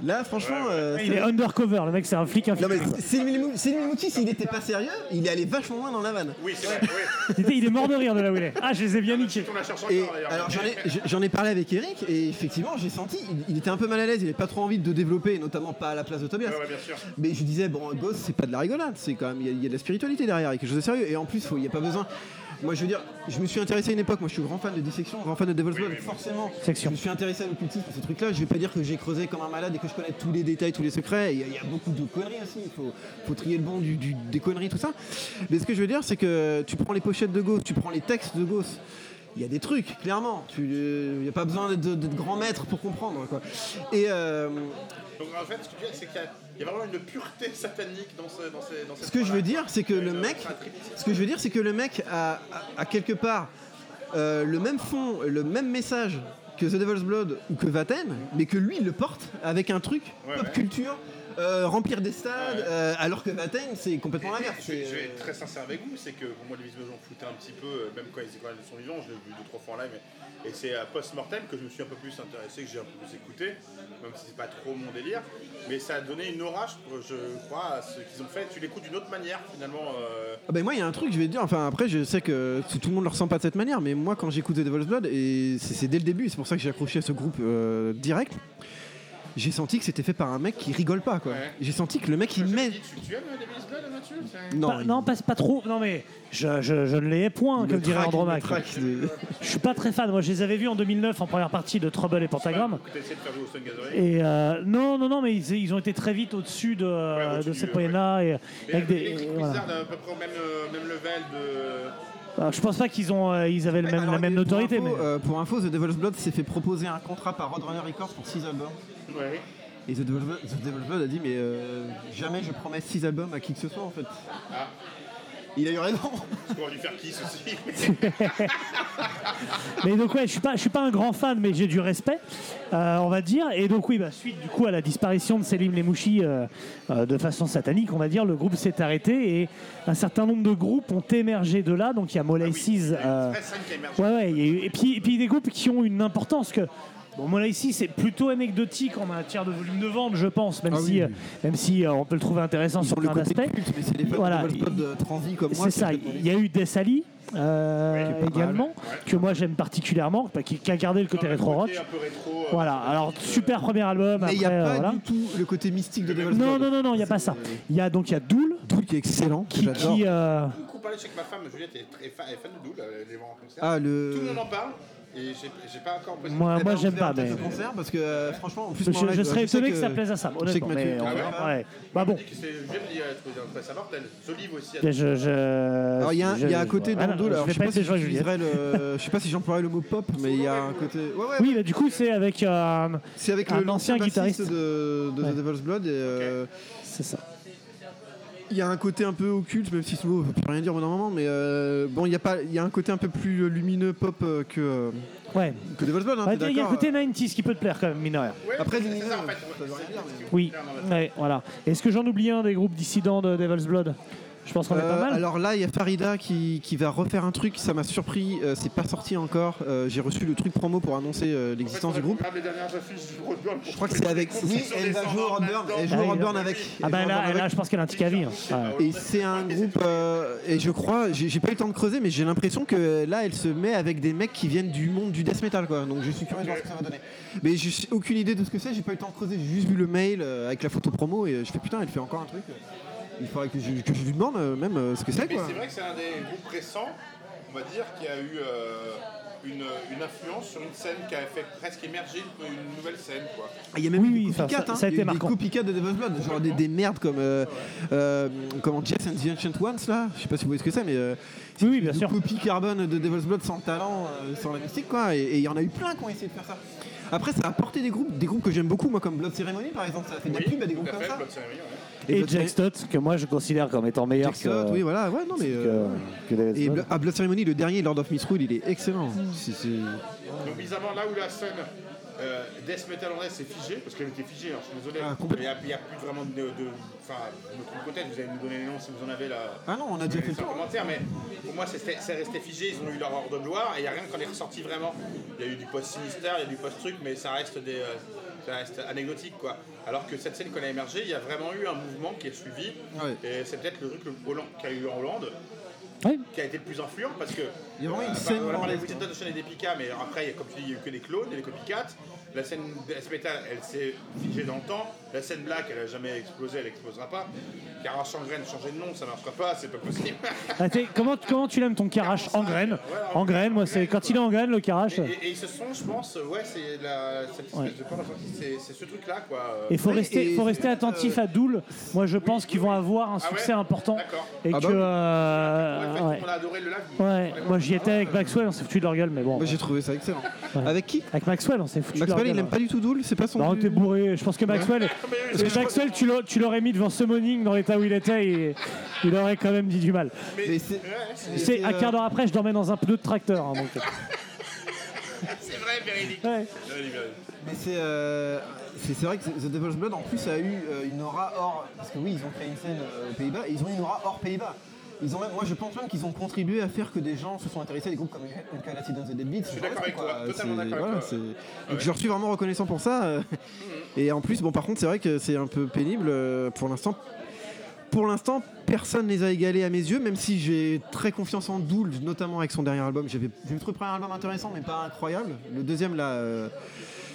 Là, franchement. euh, Il est undercover, le mec, c'est un flic Non mais infiltré. Céline Céline Mouti, s'il était pas sérieux, il est allé vachement loin dans la vanne. Oui, c'est vrai. oui. Il était- Il est mort de rire de là où il est. Ah, je les ai bien niqués. On la cherche Et encore d'ailleurs. alors j'en ai, j'en ai parlé avec Eric et effectivement j'ai senti, il, il était un peu mal à l'aise, il avait pas trop envie de développer, notamment pas à la place de Tobias. Ouais, ouais, bien sûr. Mais je disais bon Ghost c'est pas de la rigolade, c'est quand même il y, a- il y a de la spiritualité derrière, il y a quelque chose de sérieux. Et en plus faut- il n'y a pas besoin. Moi je veux dire, je me suis intéressé à une époque, moi je suis grand fan de dissection, grand fan de Devil's Blood, forcément. Section. Je me suis intéressé à l'occultisme, à ces trucs-là. Je vais pas dire que j'ai creusé comme un malade et que je connais tous les détails, tous les secrets. Il y, a- il y a beaucoup de conneries aussi. Il faut, faut trier le bon du, du- des conneries, tout ça. Mais ce que je veux dire, c'est que tu prends les pochettes de Ghost, tu prends les textes de Ghost. Il y a des trucs, clairement. Il n'y a pas besoin d'être grand maître pour comprendre. Quoi. Et euh, Donc en fait, ce que tu dis, c'est qu'il y a- vraiment une pureté satanique dans, ce, dans, ces, dans ce que je veux dire, c'est que le mec, ce que je veux dire, c'est que le mec a, a- a quelque part euh, le même fond, le même message que The Devil's Blood ou que Vaten, mais que lui il le porte avec un truc Ouais, pop ouais. culture, euh, remplir des stades, Ouais. euh, alors que Vaten c'est complètement l'inverse. Je vais, je vais être très sincère avec vous, c'est que pour moi, les Beatles, j'en foutais un petit peu, euh, même quand ils, quand ils sont vivants, je l'ai vu deux, trois fois en live, mais- et c'est à post-mortem que je me suis un peu plus intéressé, que j'ai un peu plus écouté, même si c'est pas trop mon délire, mais ça a donné une aura, je, je crois, à ce qu'ils ont fait. Tu l'écoutes d'une autre manière, finalement. euh, Ah ben moi il y a un truc je vais te dire, enfin après je sais que tout le monde ne le ressent pas de cette manière, mais moi quand j'écoute The Devil's Blood, et c'est dès le début, c'est pour ça que j'ai accroché à ce groupe euh, direct, j'ai senti que c'était fait par un mec qui rigole pas quoi. Ouais. J'ai senti que le mec il met... tu, aimes là, Mathieu C'est- Non, Pas- il- non, pas, pas trop. Non, mais je, je, je ne les ai point, comme me dirait traque, il me Andromaque. traque de- Je suis pas très fan. Moi, je les avais vus en 2009 en première partie de Trouble et Pentagram. Tu essayé de faire jouer au Stone Gathering. Et euh, non, non, non, mais ils, ils ont été très vite au-dessus de, au-dessus, de cette ouais. moyenne-là. Et, Mais avec des, Electric voilà. Wizard, à peu près au même, euh, même level de. Alors, je pense pas qu'ils ont, euh, ils avaient le même, Alors, la même pour notoriété. info, mais... euh, pour info, The Devil's Blood s'est fait proposer un contrat par Roadrunner Records pour 6 albums. Ouais. Et The Blood, The a dit mais euh, jamais je promets 6 albums à qui que ce soit en fait. Ah. Il a eu raison. Parce qu'on dû faire Kiss aussi. Mais donc ouais, je suis pas, je suis pas un grand fan, mais j'ai du respect, euh, on va dire. Et donc oui, bah, suite du coup à la disparition de Selim Lemouchi euh, euh, de façon satanique, on va dire, le groupe s'est arrêté et un certain nombre de groupes ont émergé de là. Donc il y a Molay Seas, euh, scène qui émerge. ouais ouais, il y a eu- et puis et puis des groupes qui ont une importance que. Bon, Molay Seas, c'est plutôt anecdotique en matière de volume de vente, je pense, même Ah si, oui. euh, même si euh, on peut le trouver intéressant sur le plein côté d'aspects. Voilà, de transi comme moi. C'est ça. Il y a eu Death Ali, euh, Ouais, également, ouais. que moi j'aime particulièrement, qui, qui a gardé le côté le rétro rock. côté un peu rétro. euh, Voilà, alors super premier album. Mais il n'y après, a pas voilà. du tout le côté mystique de Devil's Non, non, non, non, il n'y a pas ça. Il y a donc il y a Dool, Dool qui est excellent, qui, qui, euh, beaucoup parlé, je sais que ma femme, Juliette, est très fan, est fan de Dool. Ah, le. Tout le monde en parle, et j'ai j'ai pas encore posé. moi, moi j'aime pas, mais concert parce que euh, franchement, en plus, je, moi, en live, je serais sais étonné que, ça plaise à Sam, je que honnêtement. Mais Mathieu- on Ah ouais verra, ouais. Bah bon, Je que c'est- je ça mortel. Aussi. je, je, je- Alors il y a, un- il y a un je- côté voilà, alors je je vais sais pas pas être si que je j'utiliserais le, je sais pas si j'emploierais le mot pop, mais il y a un côté. Ouais ouais. Oui, bah, du coup c'est avec, euh, C'est avec un le l'ancien guitariste. de, de Ouais. The Devil's Blood et euh, c'est ça. Il y a un côté un peu occulte, même si ce mot plus rien dire au bout d'un moment, mais euh, bon, il y a pas, il y a un côté un peu plus lumineux pop euh, que euh, Ouais. que Devil's Blood. Hein, Ouais, Il y a un côté 90s qui peut te plaire quand même, mine de rien. Après, c'est ça en fait. ça veut rien dire, mais- Oui, ouais, voilà. Est-ce que j'en oublie un des groupes dissidents de Devil's Blood? Je pense qu'on est pas Euh, mal. alors là, il y a Farida qui, qui va refaire un truc, ça m'a surpris, euh, c'est pas sorti encore. Euh, J'ai reçu le truc promo pour annoncer euh, l'existence du groupe. Les dernières affiches du Roadburn pour Je crois que c'est avec. Oui, elle va jouer au Roadburn. Elle joue Ah au Roadburn avec. Ah bah là, là, je pense qu'elle a un petit cavie. hein. Ouais. Et c'est un groupe, euh, et je crois, j'ai pas eu le temps de creuser, mais j'ai l'impression que là, elle se met avec des mecs qui viennent du monde du death metal, quoi. Donc je suis curieux de voir ce que ça va donner. Mais j'ai aucune idée de ce que c'est, j'ai pas eu le temps de creuser, j'ai juste vu le mail avec la photo promo et je fais putain, elle fait encore un truc. Il faudrait que je, que je lui demande euh, même euh, ce que c'est, Mais quoi. c'est vrai que c'est un des groupes récents, on va dire, qui a eu euh, une, une influence sur une scène qui a fait presque émerger une, une nouvelle scène. Quoi. Ah, Il y a même Oui, eu oui, des ça- copycats, ça- hein. ça a Il y été eu des marquant. copycats de Devil's Blood, genre des, des merdes comme euh, euh, comment Jess and the Ancient Ones là, je sais pas si vous voyez ce que c'est, mais euh, Oui, oui, bien de sûr. copie carbone de Devil's Blood sans le talent, euh, sans la mystique quoi. Et et il y en a eu plein qui ont essayé de faire ça. Après, ça a apporté des groupes, des groupes que j'aime beaucoup, moi comme Blood Ceremony par exemple, ça a fait de la pub à des groupes comme fait, ça. Blood Ceremony, ouais. Et Jack Stott, que moi je considère comme étant meilleur Jack Scott, que, oui voilà, ouais non mais. euh, que et Blood. Blo- ah, Blood Ceremony, le dernier Lord of Misrule, il est excellent. C'est- c'est- Donc bizarrement, là où la scène euh, Death Metal en est, c'est figé, parce qu'elle était figée, hein, je suis désolé. Ah, il complètement. n'y a, il y a plus vraiment de... de- Enfin, je me trompe peut-être, vous allez nous donner les noms si vous en avez là. Ah non, on a déjà fait le commentaire, mais pour moi c'est c'est resté figé, ils ont eu leur heure de gloire et il n'y a rien qui en est ressorti vraiment. Il y a eu du post-sinister, il y a du post-truc, mais ça reste, des, euh, ça reste anecdotique quoi. Alors que cette scène qu'on a émergé, il y a vraiment eu un mouvement qui est suivi Ouais. et c'est peut-être le truc qu'il y a eu en Hollande Ouais. qui a été le plus influent parce que. Il y a vraiment une euh, scène On a parlé de des Pika, mais après, comme tu dis, il n'y a eu que des clones et des copycats. La scène death metal, elle s'est figée dans le temps. La scène black, elle n'a jamais explosé, elle n'explosera pas. Cara Sangren, changer de nom, ça ne marchera pas, c'est pas possible. Ah, comment, comment tu l'aimes ton Karash En graines. En graines, moi c'est quand il est en graines le Karash. Et, et- et ils se sont, je pense, euh, ouais, c'est la, cette Ouais. de c'est ce truc-là, quoi. euh. Il faut Ouais, rester, et faut rester attentif à Dool. Moi je pense qu'ils vont avoir un Ah ouais succès important D'accord. et Ah que bah. Ouais, euh, en ouais. On a adoré le live. Ouais, moi j'y étais avec Maxwell, on s'est foutu de leur gueule, mais bon. J'ai trouvé ça excellent. Avec qui? Avec Maxwell, on s'est foutu de leur Maxwell, il aime pas du tout Dool, c'est pas son. Non, t'es bourré. Je pense que Maxwell, parce que Maxwell, tu l'aurais- tu l'aurais mis devant Summoning dans l'état où il était, et il aurait quand même dit du mal. Mais c'est- un euh, quart d'heure après, je dormais dans un pneu de tracteur. hein, donc. c'est vrai, véridique. Ouais. Mais c'est euh, c'est c'est vrai que The Devil's Blood en plus a eu euh, une aura hors parce que oui ils ont créé une scène euh, aux Pays-Bas et ils ont eu une aura hors Pays-Bas. Ils ont même, moi je pense même qu'ils ont contribué à faire que des gens se sont intéressés à des groupes comme Calculated and the Deadbeats. Je suis d'accord avec toi, totalement d'accord avec toi, ouais. Donc je suis vraiment reconnaissant pour ça. euh, Et en plus bon par contre c'est vrai que c'est un peu pénible euh, pour l'instant. Pour l'instant, personne les a égalés à mes yeux, même si j'ai très confiance en Dool, notamment avec son dernier album. J'avais j'ai trouvé le premier album intéressant, mais pas incroyable. Le deuxième, là, euh,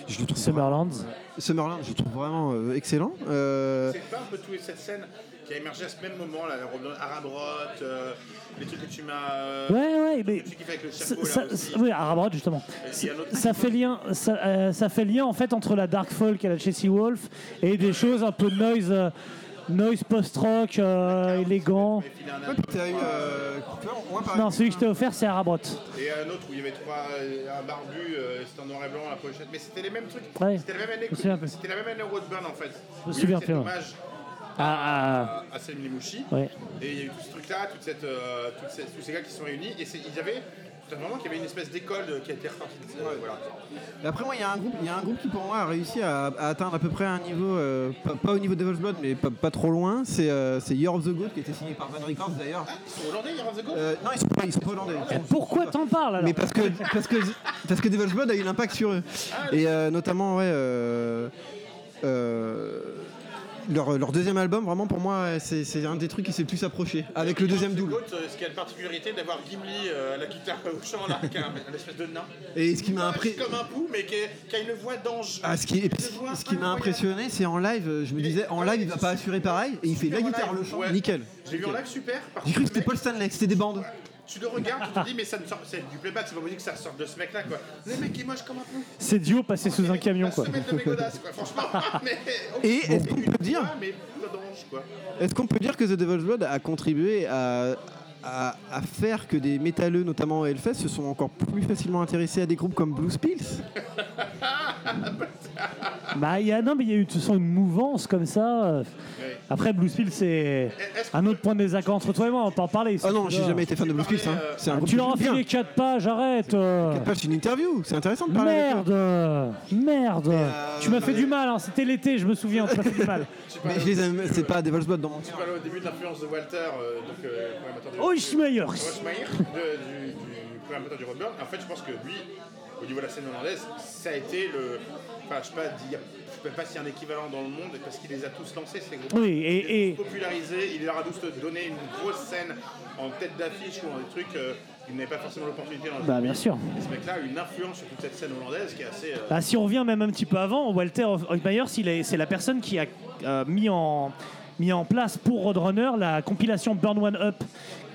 je le trouve Summerlands. Summerland, je le trouve vraiment euh, excellent. Euh, C'est pas un peu cette scène qui a émergé à ce même moment, là, Arabrot, euh, les trucs que tu m'as. euh, Ouais, ouais, mais avec le ça, chapeau, ça- là aussi. oui, Arabrod justement. Ça fait lien, ça, euh, ça fait lien en fait entre la dark folk à la Jesse Wolf et des choses un peu noise, euh, noise post-rock, euh, élégant. Ouais, eu. euh, Non, celui que je t'ai offert, c'est Arabrot. Et un autre où il y avait trois, un barbu, euh, c'était en noir et blanc, la pochette. Mais c'était les mêmes trucs. Ouais. C'était la même année. C'était la même année Roadburn en fait. Je me souviens ouais. Hommage Ah, à, à Selim Limouchi. ah, ouais. Et il y a eu tout ce truc-là, toute cette, euh, toutes ces- tous ces gars qui se sont réunis. Et ils avaient. Vraiment qu'il y avait une espèce d'école euh, qui a été ressortie. voilà. Après moi, il y, a un groupe- il y a un groupe qui pour moi a réussi à, à atteindre à peu près un niveau, euh, pas, pas au niveau de Devil's Blood, mais pas, pas trop loin. C'est euh, c'est Year of the Goat qui a été signé par Van Records d'ailleurs. Ils sont hollandais, Year of the Goat? Euh, non, ils sont pas, ils sont pas hollandais. Ils sont- Pourquoi t'en parles alors? Mais parce que, parce, que, parce que Devil's Blood a eu l'impact sur eux. Et euh, notamment, ouais. Euh, euh, leur, leur deuxième album, vraiment pour moi, c'est c'est un des trucs qui s'est le plus approché. Avec le deuxième double. Euh, ce qui a la particularité d'avoir Gimli euh, à la guitare au chant là, qui est un, espèce de nain. Et ce qui m'a impré- Comme un pou, mais qui, a une voix d'ange. Ah, ce qui, ce qui m'a impressionné, c'est en live, euh, je me disais, en live, il va pas assurer pareil, et il fait la guitare, le chant, nickel. Je l'ai vu en live super. J'ai cru que c'était Paul Stanley, c'était des bandes. Tu le regardes, tu te dis, mais ça ne sort, c'est du playback, c'est pas possible que ça sorte de ce mec là quoi. Le mec est moche comme un pou. C'est duo passé sous un camion, quoi. semaine de mes godasses, quoi, franchement. mais, Et est-ce qu'on peut dire- mais quoi. Est-ce qu'on peut dire que The Devil's Blood a contribué à, à, à faire que des métalleux, notamment à Hellfest, se sont encore plus facilement intéressés à des groupes comme Blue Spills Bah, il y a, non, mais il y a eu de toute façon une mouvance comme ça. Après, Blue Spill, c'est un autre point de désaccord entre toi et moi, on peut en parler. Ah non, tu j'ai jamais été fan de Blue Spills. Hein. Groupe Tu leur as filé 4 pages, arrête. euh. Pas, c'est une interview, c'est intéressant de parler avec eux. Merde, merde. euh, tu m'as fait du mal, hein. c'était l'été, je me souviens, tu m'as fait du mal. Mais je les aime, c'est pas Devil's Blood dans mon Tu parlais au début de l'influence de Walter, euh, donc euh, Rossmeyer, de- du, programmateur du Roadburn. En fait, je pense que lui, au niveau de la scène hollandaise, ça a été le. Enfin, je sais pas dire. Je sais pas s'il y a un équivalent dans le monde, parce qu'il les a tous lancés, ces groupes. Oui, Il les a et, et tous popularisés, il leur a tous donné une grosse scène en tête d'affiche ou dans des trucs euh, qu'ils n'avaient pas forcément l'opportunité dans le bah, jeu. bien sûr. Et ce mec-là a une influence sur toute cette scène hollandaise qui est assez. euh, Bah, si on revient même un petit peu avant, Walter Hoffmeyer, c'est la personne qui a euh, mis, en, mis en place pour Roadrunner la compilation Burn One Up,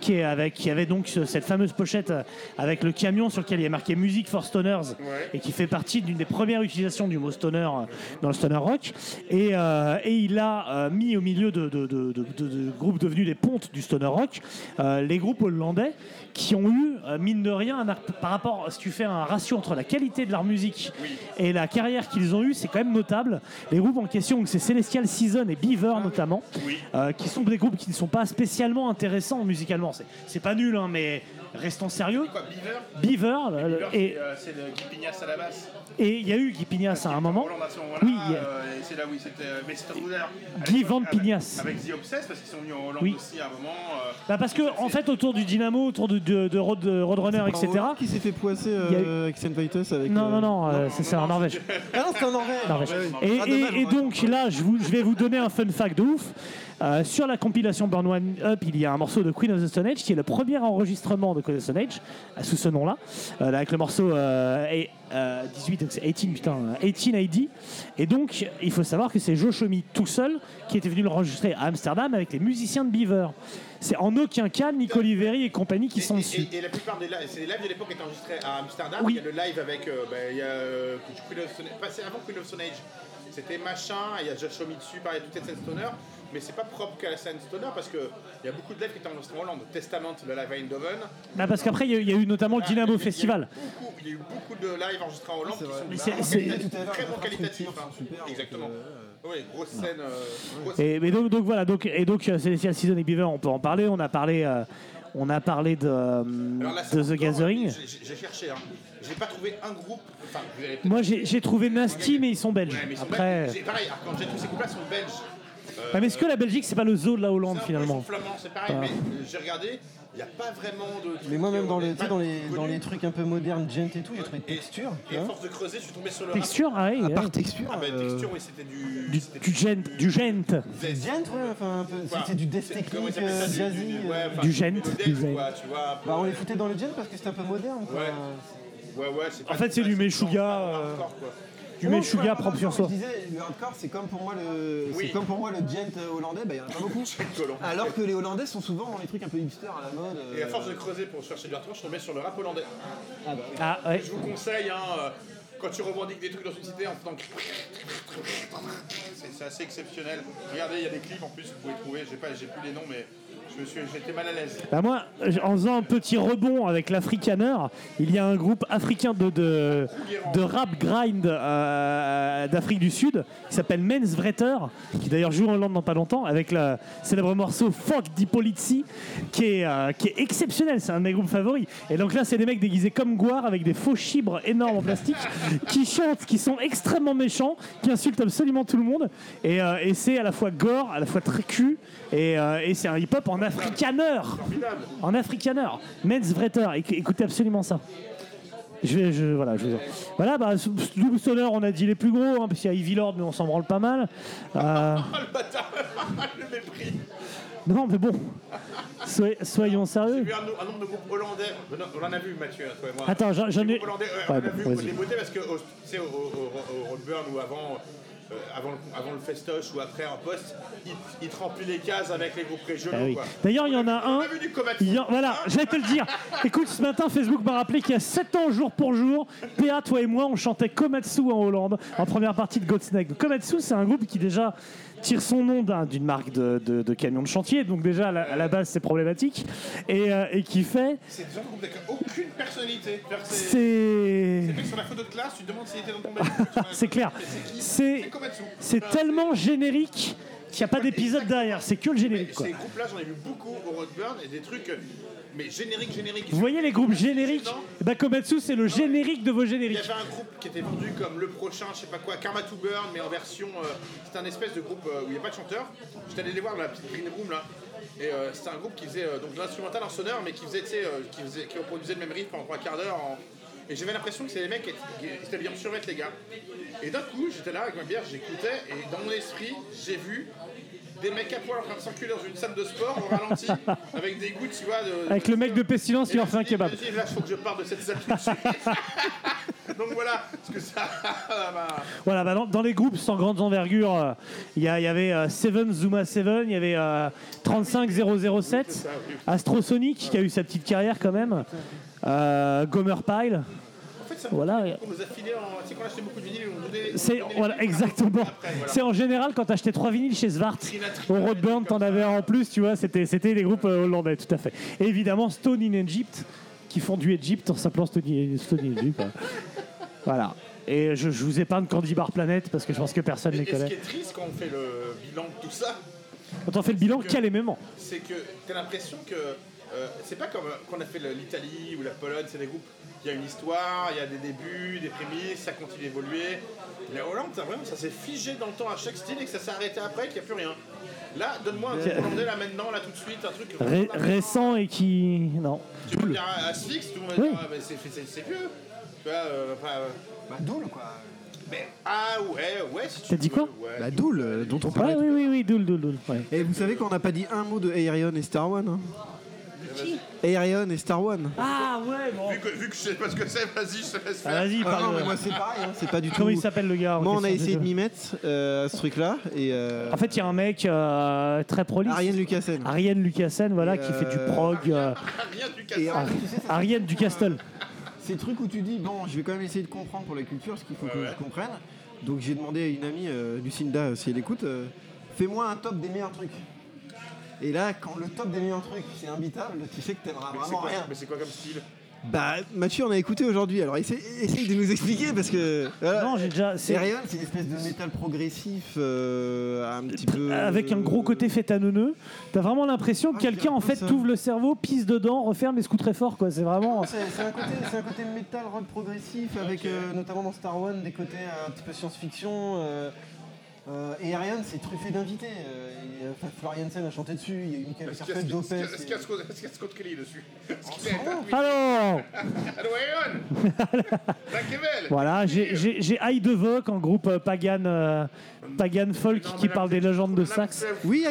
qui, est avec, qui avait donc ce- cette fameuse pochette euh, avec le camion sur lequel il y a marqué Music for Stoners, et qui fait partie d'une des premières utilisations du mot stoner euh, dans le stoner rock. Et, euh, et il a euh, mis au milieu de, de- de- de- de- de groupes devenus des pontes du stoner rock, euh, les groupes hollandais qui ont eu, euh, mine de rien, un par rapport, si tu fais un ratio entre la qualité de leur musique et la carrière qu'ils ont eue, c'est quand même notable. Les groupes en question, c'est Celestial Season et Beaver notamment, euh, qui sont des groupes qui ne sont pas spécialement intéressants musicalement. C'est- pas nul, hein, mais restons sérieux. Quoi, Beaver? Beaver, et c'est, euh, c'est le Guy Pignas à la basse. Et il y a eu Guy Pignas à un moment. Hollande à ce moment-là, Oui, euh, et c'est là où c'était euh. Ruder. À Guy Van avec- Pignas. Avec The Obsessed, parce qu'ils sont venus en Hollande Oui. aussi à un moment. euh, Bah parce que en fait autour du Dynamo, autour de, de, de Road- de Roadrunner, etc. Qui s'est fait poisser euh, a avec Saint Vitus avec. Non, euh, non, non, euh, c'est c'est en Norvège. Ah non, c'était en Norvège. Norvège. Et, Ah, et- et ouais. donc là, je, vous- je vais vous donner un fun fact de ouf. Euh, sur la compilation Burn One Up, il y a un morceau de Queen of the Stone Age qui est le premier enregistrement de Queen of the Stone Age euh, sous ce nom-là, euh, avec le morceau euh, et, euh, 18, donc c'est 18, putain, 18 AD. Et donc, il faut savoir que c'est Joe Chomy tout seul qui était venu l'enregistrer à Amsterdam avec les musiciens de Beaver. C'est en aucun cas Nico Oliveri et compagnie qui et, sont et- dessus. et- et la plupart des lives, lives de l'époque étaient enregistrés à Amsterdam. Oui. Il y a le live avec. euh, bah, il y a euh, Queen of Stone avant Queen of Stone Age. C'était machin, il y a Josh Homme dessus, pareil, toute cette scène stoner. Mais c'est pas propre qu'à la scène stoner parce qu'il y a beaucoup de lives qui étaient enregistrés en Hollande. Testament, le live à Eindhoven. Bah, parce qu'après, il y, a eu- il y a eu notamment le Ah, Dynamo il y Festival. beaucoup- Il y a eu beaucoup de lives enregistrés en Hollande qui sont très bon qualitatifs. hein. Exactement. euh, Oui, grosse scène. euh, grosse- Et, mais donc, donc voilà, donc, et donc euh, Celestial Season et Beaver, on peut en parler. On a parlé, euh, on a parlé de, Alors là, de The Gathering. j'ai- cherché, hein. J'ai pas trouvé un groupe. Enfin, Moi, j'ai trouvé Nasty, mais ils sont belges. Ouais, mais ils sont Après, belges. Pareil, quand j'ai tous ces groupes-là, sont belges. Ouais, mais est-ce que la Belgique, c'est pas le zoo de la Hollande C'est un peu, finalement flamands, c'est pareil, mais euh, j'ai regardé, il n'y a pas vraiment de. Mais moi, même dans les, tu sais, pas dans les, connus. dans les trucs un peu modernes, gent et tout, j'ai trouvé Et- texture. tu Et à vois. force de creuser, je suis tombé sur le. Texture, ah oui, À part texture. Ah, bah, euh, texture, oui, c'était du. du, c'était du gent, du gent, ouais, enfin un peu. Quoi C'était du death C'est- comment ils technique, appellent ça, euh, du- jazzy. du- euh. ouais, enfin, Du gent, du gent. quoi, tu vois. un peu, Bah, on les euh, foutait dans le gent parce que c'était un peu moderne. Quoi. Ouais. Ouais, ouais, c'est pas En fait, c'est du Meshuggah, euh, hardcore, quoi. Non, Meshuggah pas- propre sur Je soi. disais, le hardcore, c'est comme pour moi le, Oui. c'est comme pour moi le gent hollandais, bah, il y en a pas beaucoup. Alors que les Hollandais sont souvent dans les trucs un peu hipster à la mode. euh, Et à force de creuser pour chercher du hardcore, je tombé sur le rap hollandais. Ah ouais. Je vous conseille, hein, euh, quand tu revendiques des trucs dans une cité en faisant. C'est c'est assez exceptionnel. Regardez, il y a des clips en plus, vous pouvez trouver. J'ai pas, j'ai plus les noms, mais je j'étais mal à l'aise. Bah moi, en faisant un petit rebond avec l'Afrikaner, il y a un groupe africain de, de, de rap grind euh, d'Afrique du Sud qui s'appelle Men's Vretter, qui d'ailleurs joue en Hollande dans pas longtemps, avec le célèbre morceau Fuck di Polizzi, qui est, euh, qui est exceptionnel, c'est un de mes groupes favoris. Et donc là, c'est des mecs déguisés comme Guar avec des faux chibres énormes en plastique qui chantent, qui sont extrêmement méchants, qui insultent absolument tout le monde. Et, euh, et c'est à la fois gore, à la fois très cul, et, euh, et c'est un hip-hop en afrikaner. En afrikaner. Men's Vretter. Éc- Écoutez absolument ça. Je vais, je, voilà, je vais- voilà, bah, Doom Stoner, on a dit les plus gros, hein, parce qu'il y a Evil Lord, mais on s'en branle pas mal. Euh, le bâtard Le mépris non, mais bon, soy- soyons J'ai sérieux. vu un, no- un nombre de groupes hollandais. On en a vu, Mathieu, toi et moi. Attends, j'en ai. hollandais, euh, Ouais, on a bon, vu vas-y. les beautés parce que sais, au, au, au- au Rockburn ou avant, euh, avant, le- avant le festoche ou après en poste, ils te remplissent les cases avec les groupes régionaux. Ah oui. D'ailleurs, il y en a un. il y en- voilà, j'allais te le dire. Écoute, ce matin, Facebook m'a rappelé qu'il y a 7 ans, jour pour jour, PA, toi et moi, on chantait Komatsu en Hollande, en première partie de Godsnake. Komatsu, c'est un groupe qui déjà tire son nom d'un- d'une marque de, de, de camion de chantier, donc déjà à la, à la base c'est problématique, et, euh, et qui fait, C'est des gens avec aucune personnalité. C'est- c'est sur la photo de classe, tu te demandes s'il était dans ton. C'est clair. C'est qui C'est- tellement générique qu'il n'y a pas d'épisode derrière, c'est que le générique. Quoi. ces groupes-là, j'en ai vu beaucoup au Rockburn et des trucs, euh, mais génériques, génériques. Vous voyez les groupes génériques. Eh ben, Komatsu, c'est le générique de vos Il y génériques. avait un groupe qui était vendu comme le prochain, je sais pas quoi, Karma to Burn, mais en version. euh, c'était un espèce de groupe euh, où il n'y a pas de chanteur. J'étais allé les voir dans la petite green room là. Et euh, c'était un groupe qui faisait donc de l'instrumental en sonneur, mais qui faisait, qui, faisait, qui reproduisait le même riff pendant trois quarts d'heure. en- Et j'avais l'impression que c'est les mecs qui étaient- bien surmettre les gars. Et d'un coup, j'étais là avec ma bière, j'écoutais, et dans mon esprit, j'ai vu des mecs à poil en train de s'enculer dans une salle de sport au ralenti, avec des gouttes, tu vois. De, Avec le mec de Pestilence qui leur fait un kebab. Là, il faut que je parte de cette salle tout de suite. Donc voilà, parce que ça m'a. Voilà, bah dans, dans les groupes sans grande envergure, euh, il y, avait euh, Seven Zuma Seven, il y avait euh, 35007, ça, oui. Astrosonic qui a eu sa petite carrière quand même, euh, Gomer Pyle. Ça Voilà. on nous a filé en. Tu sais, quand on achetait beaucoup de vinyles, on nous donnait. C'est on nous donnait voilà, exactement. après, voilà. C'est en général quand t'achetais trois vinyles chez Svart. Au Roadburn, t'en avais un en plus, tu vois. C'était c'était les groupes euh, hollandais, tout à fait. Et évidemment Stone in Egypt, qui font du Egypt en s'appelant Stone in Stone in Egypt. Voilà. Et je, je vous épargne Candy Bar Planet parce que je pense que personne Et, les et ce qui connaît. est triste quand on fait le bilan de tout ça, Quand on fait le bilan, quel émément c'est que t'as l'impression que. Euh, c'est pas comme euh, quand on a fait l'Italie ou la Pologne, c'est des groupes. Il y a une histoire, il y a des débuts, des prémices, ça continue d'évoluer. La Hollande, t'as vraiment, ça s'est figé dans le temps à chaque style et que ça s'est arrêté après, qu'il n'y a plus rien. Là, donne-moi un groupe hollandais là maintenant, là tout de suite, un truc. Ré- récent et qui. Non. Tu peux dire Asphyx, tout le monde va Oui. dire, ah, bah, c'est, vieux. Tu vois, euh, enfin, euh, Bah, Doul, quoi. mais, ah ouais, ouais, si tu T'as dit veux, quoi ouais. La Doul, euh, dont on parlait. Oui, oui, oui, doule, doule, doule. ouais. Et vous savez qu'on n'a pas dit un mot de Aerion et Star One. Hein? Aerion et Star One. Ah ouais, bon. Vu que, vu que je sais pas ce que c'est, vas-y, je te laisse Ah, faire. Vas-y, Ah parle. non, mais moi c'est pareil, hein, c'est pas du tout. Comment il s'appelle le gars en Moi on a question, essayé de m'y mettre euh, à ce truc-là et euh, En fait, il y a un mec euh, très prolixe. Ariane Lucassen. Ariane Lucassen, voilà, Et, qui fait du euh, prog. euh, Rien du Et casting. en- Tu sais, ça- Ariane du Castle. Ces trucs où tu dis, bon, je vais quand même essayer de comprendre pour la culture ce qu'il faut que je comprenne. Donc j'ai demandé à une amie, euh, Lucinda, euh, si elle écoute, euh, Fais-moi un top des meilleurs trucs. Et là, quand le top des meilleurs trucs, c'est imbitable, tu sais que t'aimeras Mais c'est vraiment quoi, rien. mais c'est quoi comme style bah Mathieu on a écouté aujourd'hui, alors essaye, essaye de nous expliquer parce que. Voilà. Non, j'ai déjà. c'est- c'est une espèce de métal progressif euh, un petit peu. Avec un gros côté fétanonneux, t'as vraiment l'impression que Ah, quelqu'un en fait t'ouvre le cerveau, pisse dedans, referme et se très fort quoi. C'est vraiment. C'est c'est un, côté- c'est un côté métal rock progressif avec euh, notamment dans Star One des côtés un petit peu science-fiction. euh, euh, et Ariane, c'est truffé d'invités. Euh, enfin, Florian Sen a chanté dessus, il y a eu Michael a- Carpet, est-ce qu'il y a- Scott- est-ce qu'il y a Scott Kelly dessus Est-ce qu'il y a- Alors Allô, Aaron Dankjewel Voilà, j'ai- de Vogue en groupe euh, pagan, euh, pagan folk Non, qui parle des légendes de Saxe. Oui,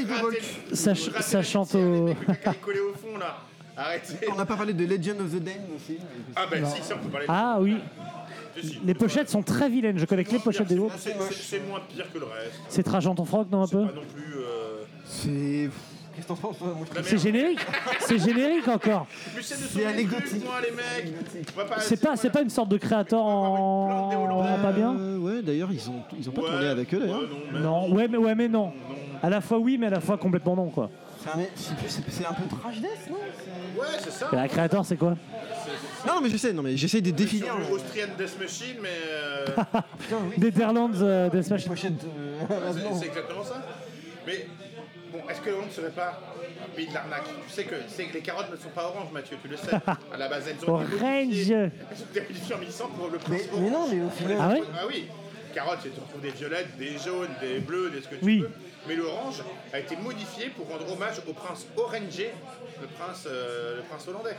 vous Ça ça chante au- collé au fond là. Arrêtez. On n'a pas parlé de Legend of the Dame aussi. Ah bah si, ça on peut parler. Ah oui. Les pochettes sont très vilaines. Je connais que les pochettes des autres. C'est- moins pire que le reste. C'est Trajan ton froc, non un C'est peu pas non plus. euh, C'est. Qu'est-ce que t'en penses C'est générique C'est générique encore Mais c'est anecdotique. pas- C'est pas, c'est pas une sorte de créateur en... en pas bien Euh, ouais, d'ailleurs, ils ont, ils ont pas tourné avec eux d'ailleurs. ouais, non, mais- Non, ouais mais, ouais, mais non. À la fois oui, mais à la fois complètement non, quoi. C'est un, c'est- c'est peu trash death, non? C'est- Ouais, c'est ça. Et la créateur, c'est quoi? Non, mais je sais, non, mais j'essaye de définir. le Austrian Death Machine, mais. euh, Putain, oui. Netherlands euh, Death Machine. de. c'est non. c'est exactement ça. Mais bon, est-ce que Hollande ne serait pas un pays de l'arnaque? Tu sais que, c'est que les carottes ne sont pas oranges, Mathieu, tu le sais. À la base, elles ont été Orange modifiées. Elles ont été modifiées en 1100 pour le Mais, mais non, mais au final. Ah ouais? Ah oui. carotte, tu retrouves des violettes, des jaunes, des bleus, des ce que tu Oui. veux. Mais l'orange a été modifié pour rendre hommage au prince Orangé, le prince, euh, le prince hollandais.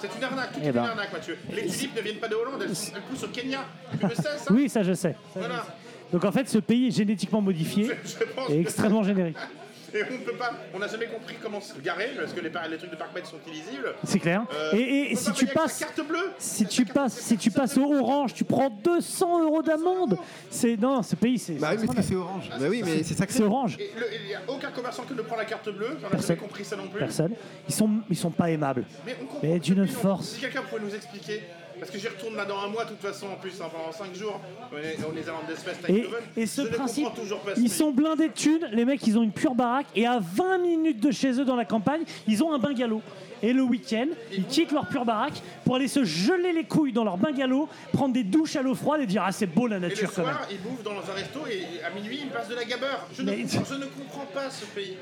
C'est une arnaque, toute Eh une ben. arnaque, Mathieu. Les tulipes ne viennent pas de Hollande, elles, elles poussent au Kenya. Tu le sais, ça Oui, ça je sais. Voilà. Donc en fait, ce pays est génétiquement modifié Je pense et que- extrêmement générique. Et on peut pas, on n'a jamais compris comment se garer parce que les, par- les trucs de parc sont illisibles. C'est clair. Euh, et on et peut si pas tu payer avec sa passes, carte bleue. si tu passes, si tu passes au orange, tu prends 200 euros d'amende. C'est non, ce pays, c'est Bah oui, mais parce que c'est orange. Bah oui, mais c'est sacré. c'est orange. Et le- il n'y a aucun commerçant qui ne prend la carte bleue. On n'a Personne. jamais compris ça non plus. Personne. Ils sont, ils sont pas aimables. Mais, on comprend Mais d'une depuis longtemps. force. Si quelqu'un pouvait nous expliquer, parce que j'y retourne là dans un mois, de toute façon, en plus, hein, pendant 5 jours, on est, on est à l'Andesfest Et, et ce je principe, toujours pas ils sont blindés de thunes. Les mecs, ils ont une pure baraque et à 20 minutes de chez eux dans la campagne, ils ont un bungalow. Et le week-end, ils quittent leur pure baraque pour aller se geler les couilles dans leur bungalow, prendre des douches à l'eau froide et dire ah c'est beau la Et le nature quand même. soir, ils bouffent dans un resto et à minuit, ils passent de la gabeur. Je, ne, Mais- comprends, je ne comprends pas ce pays.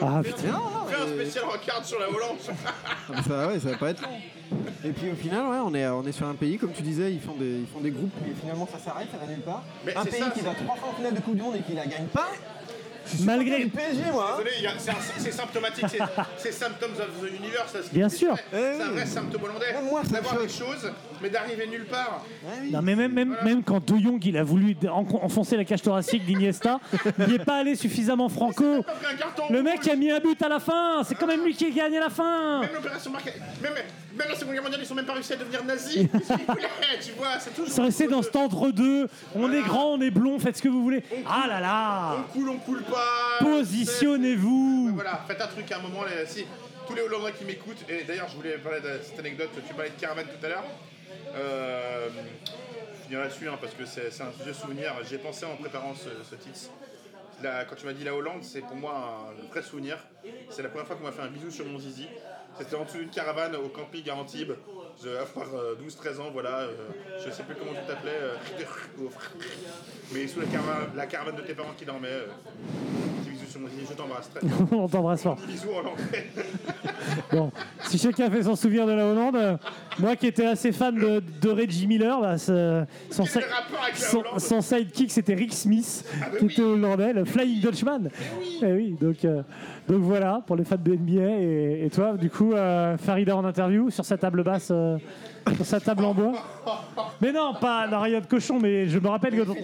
Guillaume, Ah, fais un- putain. fais un spécial regarde sur la Hollande. Ah, mais ça, ouais, ça va pas être long. Et puis au final, ouais, on est, on est sur un pays, comme tu disais, ils font des, ils font des groupes. Et finalement, ça s'arrête, ça va nulle part. Mais un c'est pays ça, qui c'est- va trois fois en finale de Coupe du Monde et qui la gagne pas. Malgré, Le PSG, moi. hein. C'est symptomatique, c'est- Symptoms of the Universe. ça, Bien sûr. C'est un vrai symptôme hollandais. D'avoir des choses, mais d'arriver nulle part. Non, mais même, même, même quand De Jong il a voulu en- enfoncer la cage thoracique d'Iniesta, il n'y est pas allé suffisamment franco. Le mec a mis un but à la fin, c'est quand même lui qui a gagné à la fin. Même l'opération marquée. Même, même la Seconde Guerre mondiale, ils sont même pas réussi à devenir nazis. Qu'est-ce qu'ils voulaient Tu vois, c'est toujours. Ils sont restés dans cet entre-deux. On est grand, on est blond, faites ce que vous voulez. Ah là On là coule, on coule pas. Positionnez-vous Voilà, faites un truc à un moment. Les, si, tous les Hollandais qui m'écoutent, et d'ailleurs, je voulais parler de cette anecdote. Tu parlais de caravane tout à l'heure. Euh, je finirai là-dessus hein, parce que c'est c'est un vieux souvenir. J'ai pensé en préparant ce, ce titre. La- quand tu m'as dit la Hollande, c'est pour moi un vrai souvenir. C'est la première fois qu'on m'a fait un bisou sur mon zizi. C'était en dessous d'une caravane au camping à Antibes. Je devais avoir euh, 12-13 ans, voilà. euh, je sais plus comment tu t'appelais. euh, mais sous la caravane, la caravane de tes parents qui dormaient. Je t'embrasse très fort. On t'embrasse fort. Bon, si chacun fait son souvenir de la Hollande, euh, moi qui étais assez fan de, de Reggie Miller, bah, ce- son, si- sidekick c'était Rick Smith, bah qui oui. était hollandais, le Flying Dutchman. Eh oui, donc, euh, donc voilà, pour les fans de NBA. Et, et toi, du coup, euh, Farida en interview sur sa table basse, sur sa table en bois. Mais non, pas dans rien de cochon, mais je me rappelle que dans,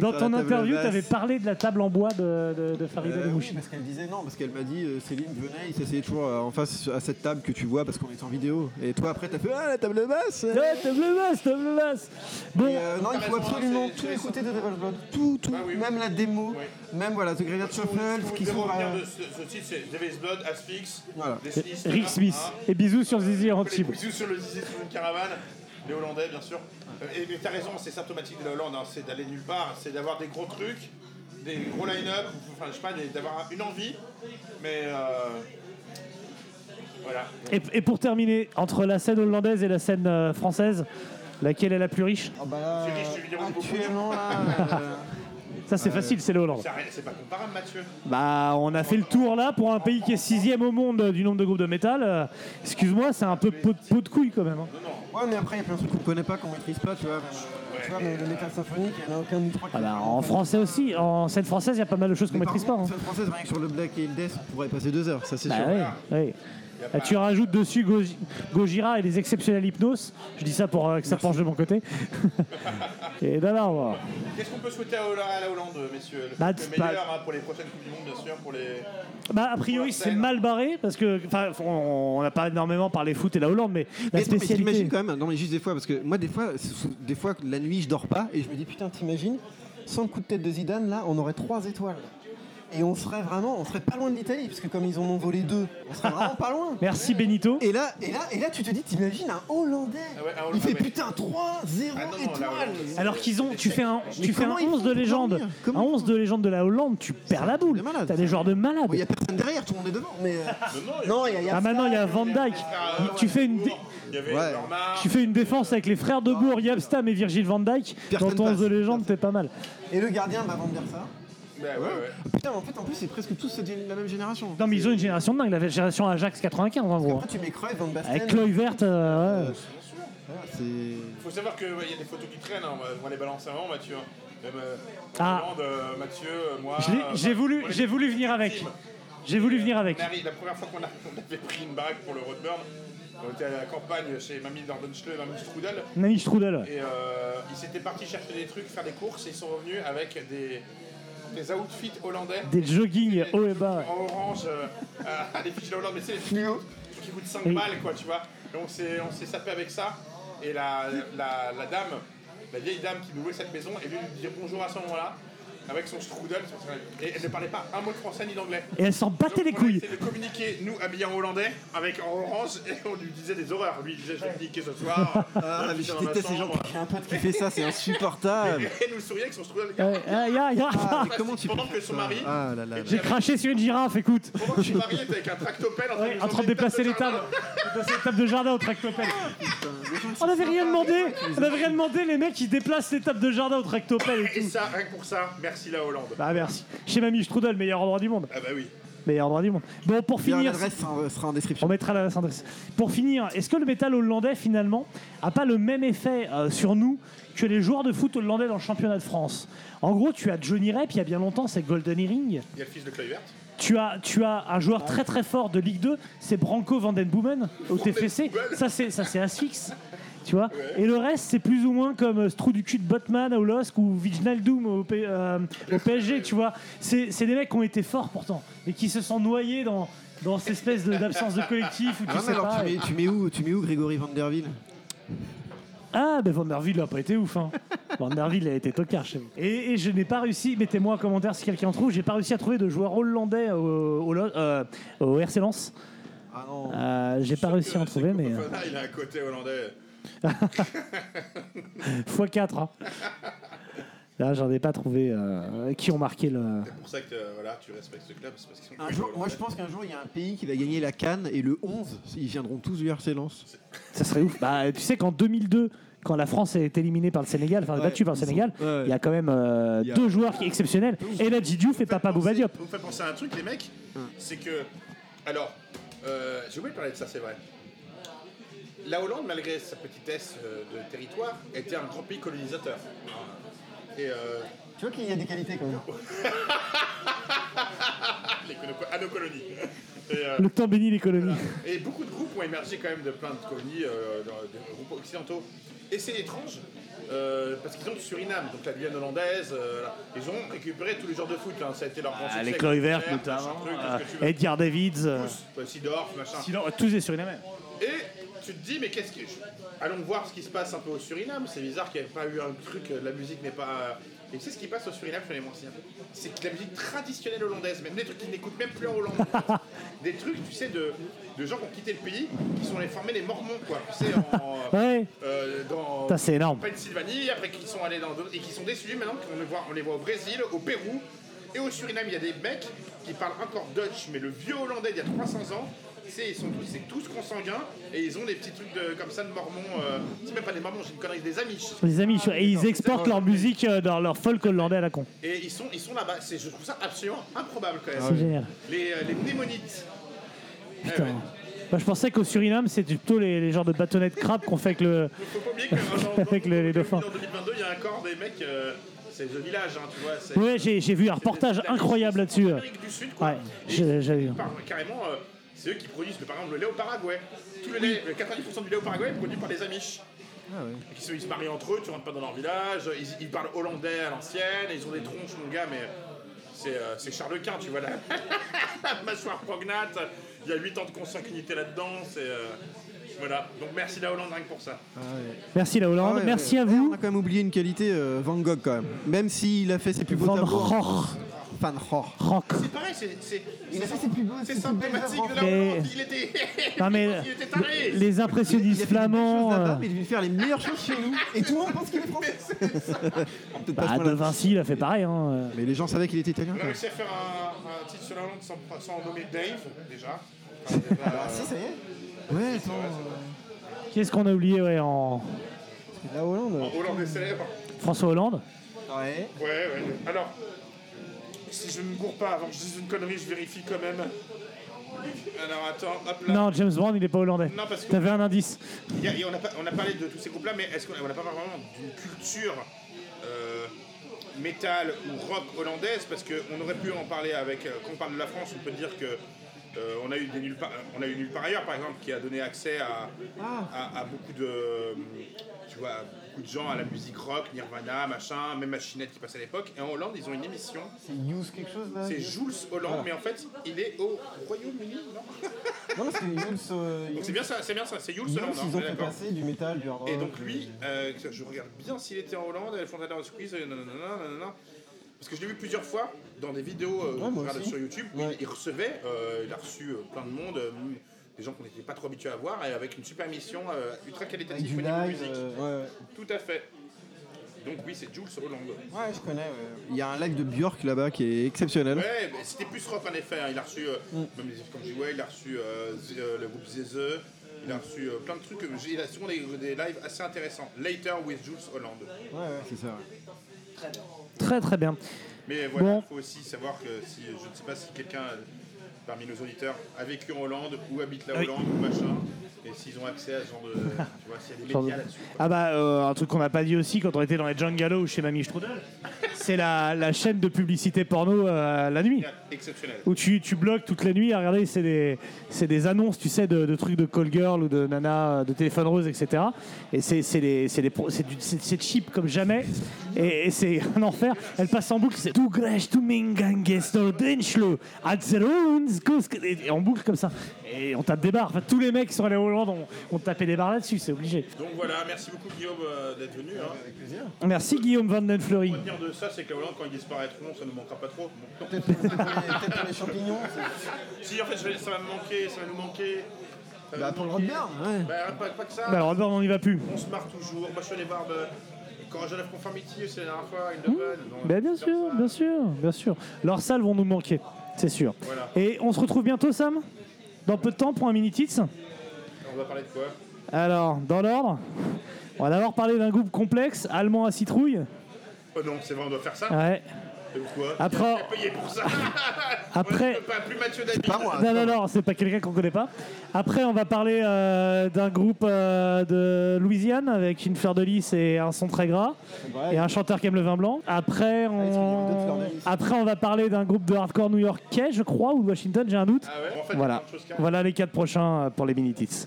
dans ton la interview, tu avais parlé de la table en bois de, de, de Farida Euh, oui, parce qu'elle disait non, parce qu'elle m'a dit euh, Céline venait, il s'asseyait toujours euh, en face à cette table que tu vois parce qu'on est en vidéo. Et toi après t'as fait ah la table basse. Ouais, table basse, table basse. Bon, euh, non, il faut absolument tout écouter de Devil's Blood. Tout, tout. Ah oui, oui. Même la démo. Même voilà, The Graveyard Shuffle, Ce qui qui sont. revenir euh, de ce, ce titre, c'est Devil's Blood, Asphyx, Voilà. Rick Smith. hein. Et bisous sur Zizi Antibes. bisous sur le zizi sur une caravane, les Hollandais bien sûr. Euh, Et mais t'as raison, c'est symptomatique de la Hollande, hein, c'est d'aller nulle part, c'est d'avoir des gros trucs, des gros line-up, enfin je sais pas, d'avoir une envie, mais euh, voilà. Et, et pour terminer, entre la scène hollandaise et la scène euh, française, laquelle est la plus riche? Ah bah là, C'est riche, tu veux dire, beaucoup. actuellement là, euh, Ça c'est facile, c'est le Hollande. C'est pas comparable Mathieu. Bah on a fait le tour là pour un pays qui est sixième au monde du nombre de groupes de métal. Euh, Excuse-moi, c'est un peu pot, pot de couille quand même. hein. ouais, mais après il y a plein de trucs qu'on connaît pas, qu'on maîtrise pas, tu vois. Tu vois, mais le métal symphonique, il y en a aucun ni trois qui. Ah bah, en français aussi, en scène française, il y a pas mal de choses qu'on Mais par maîtrise pas. contre, hein. scène française, rien que sur le Black et le Death, on pourrait passer deux heures, ça c'est Bah sûr. ouais, ouais. Là, tu rajoutes dessus Go- Gojira et les exceptionnels hypnos. Je dis ça pour euh, que ça penche de mon côté. et non, non, voilà. Qu'est-ce qu'on peut souhaiter à, Holla- à la Hollande, messieurs? Le, Bah, le c'est meilleur hein, pour les prochaines Coupes du Monde, bien sûr, pour les. Bah, a priori, c'est mal barré parce que, enfin, on n'a pas énormément parlé foot et la Hollande, mais la Mais mais spécialité. t'imagines quand même, non mais juste des fois, parce que moi des fois, des fois la nuit je dors pas et je me dis Putain, t'imagines Sans le coup de tête de Zidane, là, on aurait trois étoiles. Et on serait vraiment, on serait pas loin de l'Italie, parce que comme ils en ont volé deux, on serait vraiment pas loin. Merci Benito. Et là, et là, et là, tu te dis, t'imagines un Hollandais Ah ouais, un Il fait putain 3, 0 Ah non, étoiles Alors qu'ils ont, tu fais un, tu fais un comment ils 11 font de légende, un ils 11 de légende de la Hollande, tu perds la boule. T'as des joueurs de malades. il y a personne derrière, tout le monde est devant. Mais euh, Non, non, il y a, il y a Ah maintenant il y a Van Dyke. Tu fais une, dé- Il y avait Ouais. Normand. tu fais une défense avec les frères de Bourg, Yabstam et Virgil Van Dyke. Dans ton 11 de légende, t'es pas mal. Et le gardien, bah, Van der Bah, ouais. Putain, en fait, en plus, c'est presque tous gén- la même génération. Non mais ils ont une génération de dingue, la génération Ajax 95 en gros. Après, tu mets Cruyff, Van Basten. Avec Kluivert, euh, ouais. C'est. Il faut savoir qu'il y a des photos qui traînent, hein, on les balancer avant, Mathieu. Même euh, Ah. Hollande, euh, Mathieu, euh, moi. Euh, J'ai voulu, j'ai voulu venir avec. J'ai voulu venir avec. On arrive, la première fois qu'on avait pris une baraque pour le Roadburn, on était à la campagne chez Mamie Nordenschle et Mamie Strudel. Nani Strudel. Et euh, ils s'étaient partis chercher des trucs, faire des courses, et ils sont revenus avec des, des outfits hollandais. Des jogging haut et bas. En orange, euh, à, à l'effigie de la Hollande, mais c'est les trucs qui- coûtent 5 Oui. balles, quoi, tu vois. Et on s'est, on s'est sapé avec ça, et la, la, la dame, la vieille dame qui nous louait cette maison, est venue nous dire bonjour à ce moment-là, avec son strudel, et elle ne parlait pas un mot de français ni d'anglais. Et elle s'en battait les couilles. de communiquer, nous, habillés en hollandais, avec en orange, et on lui disait des horreurs. Lui, il disait, je vais niquer ce soir. Ah, mais je déteste ces gens qui un pote qui fait ça, c'est insupportable. Et nous souriait avec son strudel. Ah, ya, ya. Ah, comment tu Pendant que son mari- Ah. J'ai craché sur une girafe, écoute. Pendant que son mari était avec un tractopelle en train, de en train de nous déplacer les tables. Déplacer les tables de jardin au tractopelle. On n'avait rien demandé. On n'avait rien demandé. Les mecs, ils déplacent les tables de jardin au tractopelle et ça, rien que pour ça, merci la Hollande. Bah merci. Chez Mamie Strudel, meilleur endroit du monde. Ah bah oui. Meilleur endroit du monde. Bon, pour Bien, finir, L'adresse sera sera en description. on mettra la adresse. Pour finir, est-ce que le métal hollandais finalement a pas le même effet euh, sur nous que les joueurs de foot hollandais dans le championnat de France? En gros, tu as Johnny Rep, il y a bien longtemps, c'est Golden Earring. Il y a le fils de Kluivert. Tu as, tu as un joueur très très fort de Ligue 2, c'est Branco van den Boomen au TFC. Ça c'est ça c'est Asphyx. Tu vois Et le reste, c'est plus ou moins comme euh, ce trou du cul de Botman au LOSC ou Wijnaldum au, P- euh, au PSG, tu vois. C'est c'est des mecs qui ont été forts pourtant et qui se sont noyés dans, dans cette espèce de- d'absence de collectif ou tu Ah, mais sais alors pas. tu mets, tu mets où, tu mets où Grégory Vanderville Ah, ben Van der Ville n'a pas été ouf. Hein. Van der Ville a été tocard chez vous. Et, et je n'ai pas réussi, mettez-moi en commentaire si quelqu'un en trouve, j'ai pas réussi à trouver de joueur hollandais au, au, euh, au RC Lens. Ah non. Euh, j'ai pas réussi à en trouver, mais euh, il a un côté hollandais. X4. Hein. Là, j'en ai pas trouvé euh, qui ont marqué le. C'est pour ça que euh, voilà, tu respectes ce club, c'est parce qu'ils sont Un que jour, hollandais. moi je pense qu'un jour il y a un pays qui va gagner la Cannes et le 11, ils viendront tous du RC Lens. Ça serait ouf. Bah, tu sais qu'en 2002, quand la France est éliminée par le Sénégal, enfin Ouais, battue par le ils sont- Sénégal, il ouais. y a quand même euh, Il y a- deux joueurs qui exceptionnels. Et là, Diouf et Papa Bouba Diop. Vous me faites penser à un truc, les mecs, c'est que. Alors, euh, j'ai oublié de parler de ça, c'est vrai. La Hollande, malgré sa petitesse euh, de territoire, était un grand pays colonisateur. Et euh, Tu vois qu'il y a des qualités quand même. les à nos colonies. Et, euh, Le temps béni des colonies. Et beaucoup de groupes ont émergé quand même de plein de colonies, euh, dans- de groupes occidentaux. Et c'est étrange, euh, parce qu'ils ont le Suriname, donc la Guyane hollandaise, euh, ils ont récupéré tous les genres de foot, hein. ça a été leur grand Ah, succès. les Kluivert Machin notamment, truc. Edgar Davids. Seedorf, machin. Tous des Surinamais. Et tu te dis, mais qu'est-ce que. Allons voir ce qui se passe un peu au Suriname. C'est bizarre qu'il n'y ait pas eu un truc, euh, la musique n'est pas. Et tu sais ce qui passe au Suriname, je peu C'est que la musique traditionnelle hollandaise, même des trucs qu'ils n'écoutent même plus en Hollande. des trucs, tu sais, de, de gens qui ont quitté le pays, qui sont allés former les Mormons, quoi. Tu sais, en. Ouais, euh, dans. ça c'est énorme. Pennsylvanie, après qui sont allés dans d'autres- et qui sont déçus maintenant qu'on les voit, on les voit au Brésil, au Pérou et au Suriname. Il y a des mecs qui parlent encore Dutch, mais le vieux hollandais d'il y a 300 ans. Sais, ils sont tous, c'est tous consanguins et ils ont des petits trucs de, comme ça de mormons. Euh, c'est même pas des mormons, j'ai une connerie, des amis. Les amis, et ils exportent leur musique euh, dans leur folk hollandais à la con. Et ils sont, ils sont là-bas. C'est, je trouve ça absolument improbable quand même. C'est génial. Les, euh, les mnémonites. Putain. Eh ouais. Moi, je pensais qu'au Suriname, c'était plutôt les, les genres de bâtonnets de crabe qu'on fait avec le. Faut pas oublier que dans, dans- Avec les- les dans- dauphins. En 2022, il y a un corps des mecs. euh, c'est The Village, hein, tu vois. c'est- Ouais, j'ai j'ai vu un reportage incroyable là-dessus. Euh. Amérique du Sud, quoi. Ouais, j'ai- j'avais vu. par- Carrément, euh, c'est eux qui produisent, par exemple, le lait au Paraguay. Tout le lait, le 90% du lait au Paraguay est produit par les Amish. Qui se, ils se marient entre eux, tu rentres pas dans leur village, ils, ils parlent hollandais à l'ancienne, ils ont des tronches, mon gars, mais c'est euh, Charles Quint, tu vois, la, la mâchoire prognate, il y a 8 ans de consanguinité là-dedans, c'est. euh, voilà, donc merci la Hollande rien que pour ça. Merci la Hollande, Ah ouais, merci ouais. à Et vous. On a quand même oublié une qualité, euh, Van Gogh quand même. Même s'il a fait ses plus beaux tableaux. Van Gogh. Rock. C'est pareil, c'est. c'est- Il symptomatique de la Mais- Hollande, il était. Non mais il était taré les Il a impressionnistes là-bas, euh, mais il devait faire les meilleures choses chez nous. Et tout le monde pense qu'il est français. Bah, de Vinci, il a fait pareil. Hein. euh. Mais les gens savaient qu'il était italien. On a réussi à faire un, un titre sur la Hollande sans, sans nommer Dave, déjà. Enfin, déjà, Ah si, ça y est. Ouais, attends. Qu'est-ce qu'on a oublié ouais, en La Hollande. en Hollande est célèbre. François Hollande? Ouais. Ouais, ouais. Alors, si je ne me gourre pas avant que je dise une connerie, je vérifie quand même. Alors attends, hop là. Non, James Brown, il est pas hollandais. Non, parce que T'avais un indice. il y a- il y a- on, a, pas- on a parlé de tous ces groupes-là, mais est-ce qu'on n'a pas vraiment d'une culture euh, métal ou rock hollandaise, parce qu'on aurait pu en parler avec. euh, Quand on parle de la France, on peut dire que. euh, on, a eu des nulle part, on a eu nulle part ailleurs, par exemple, qui a donné accès à, à, à beaucoup de. Tu vois, beaucoup de gens à la musique rock, Nirvana, machin, même Machinette qui passait à l'époque. Et en Hollande, ils ont une émission. C'est Use quelque chose là C'est Jules Hollande, mais en fait, il est au Royaume-Uni, non c'est Use. euh, Donc c'est bien ça, c'est bien ça, c'est Jules Hollande, hein, ils on ont fait passer du métal, du hard rock. Et donc lui, du- euh, je regarde bien s'il était en Hollande, le fondateur de Squeeze, euh, nanana, nanana. parce que je l'ai vu plusieurs fois dans des vidéos euh, Ouais, sur YouTube, où Ouais. il, il recevait, euh, il a reçu euh, plein de monde, euh, des gens qu'on n'était pas trop habitués à voir, et avec une super émission euh, ultra qualitative au niveau musique. euh, ouais. Tout à fait. Donc oui, c'est Jules Hollande. Ouais, je connais. ouais. Il y a un live de Björk là-bas qui est exceptionnel. Ouais, mais c'était plus rock en effet. hein. Il a reçu, euh, Mm. même les- comme je disais, il a reçu euh, Z- euh, le groupe Zeze, il a reçu euh, plein de trucs. Il a souvent des, des lives assez intéressants. Later with Jules Hollande. Ouais, ouais. C'est ça. ouais. Très très bien. Mais voilà, il Bon. faut aussi savoir que si, je ne sais pas si quelqu'un parmi nos auditeurs a vécu en Hollande ou habite la Oui. Hollande ou machin, et s'ils ont accès à ce genre de. tu vois, s'il y a des médias là-dessus. Ah bah euh, un truc qu'on n'a pas dit aussi quand on était dans les jungalows chez Mamie Strudel, c'est la, la chaîne de publicité porno euh, la nuit. Exceptionnel. Où tu, tu bloques toute la nuit à regarder, c'est des, c'est des annonces, tu sais, de, de trucs de call girl ou de nana, de téléphone rose, etc. Et c'est, c'est, des, c'est, des c'est, du- c'est, cheap comme jamais. Et, et c'est un enfer. Elle passe en boucle, c'est Du denschlo, at kusk- et et en boucle comme ça. Et on tape des barres. Enfin, tous les mecs qui sont allés au Hollande ont, ont tapé des barres là-dessus, c'est obligé. Donc voilà, merci beaucoup Guillaume euh, d'être venu. Hein. Merci Guillaume Van Den Fleury. Retenir de ça, c'est que la Hollande, quand ils disparaîtront, ça ne nous manquera pas trop. Bon. Peut-être pour, peut-être pour les, champignons. c'est- Si en fait je vais- ça va me manquer, ça va nous manquer. Ça va Bah, nous pour le manquer. Rodbern, ouais. Bah, pas, pas que ça. Bah, alors, d'abord, on n'y va plus. On se marre toujours. Moi je suis allé voir de... quand Genève Conformity, c'est la dernière fois, une double. Ben, bien sûr, bien sûr, bien sûr. Leurs salles vont nous manquer, c'est sûr. Voilà. Et on se retrouve bientôt, Sam? Dans peu de temps pour un mini-tits On va parler de quoi? Alors, dans l'ordre, on va d'abord parler d'un groupe complexe, allemand à citrouille. Oh non, c'est vrai, on doit faire ça Ouais. Après- Après-. Non, non, non, c'est pas quelqu'un qu'on connaît pas. Après, on va parler euh, d'un groupe euh, de Louisiane avec une fleur de lys et un son très gras Ouais. et un chanteur qui aime le vin blanc. Après, parce qu'il y a d'autres fleurs on, après, on va parler d'un groupe de hardcore new-yorkais, je crois, ou de Washington, j'ai un doute. Ah ouais En fait, Voilà, voilà les quatre prochains euh, pour les mini-tits.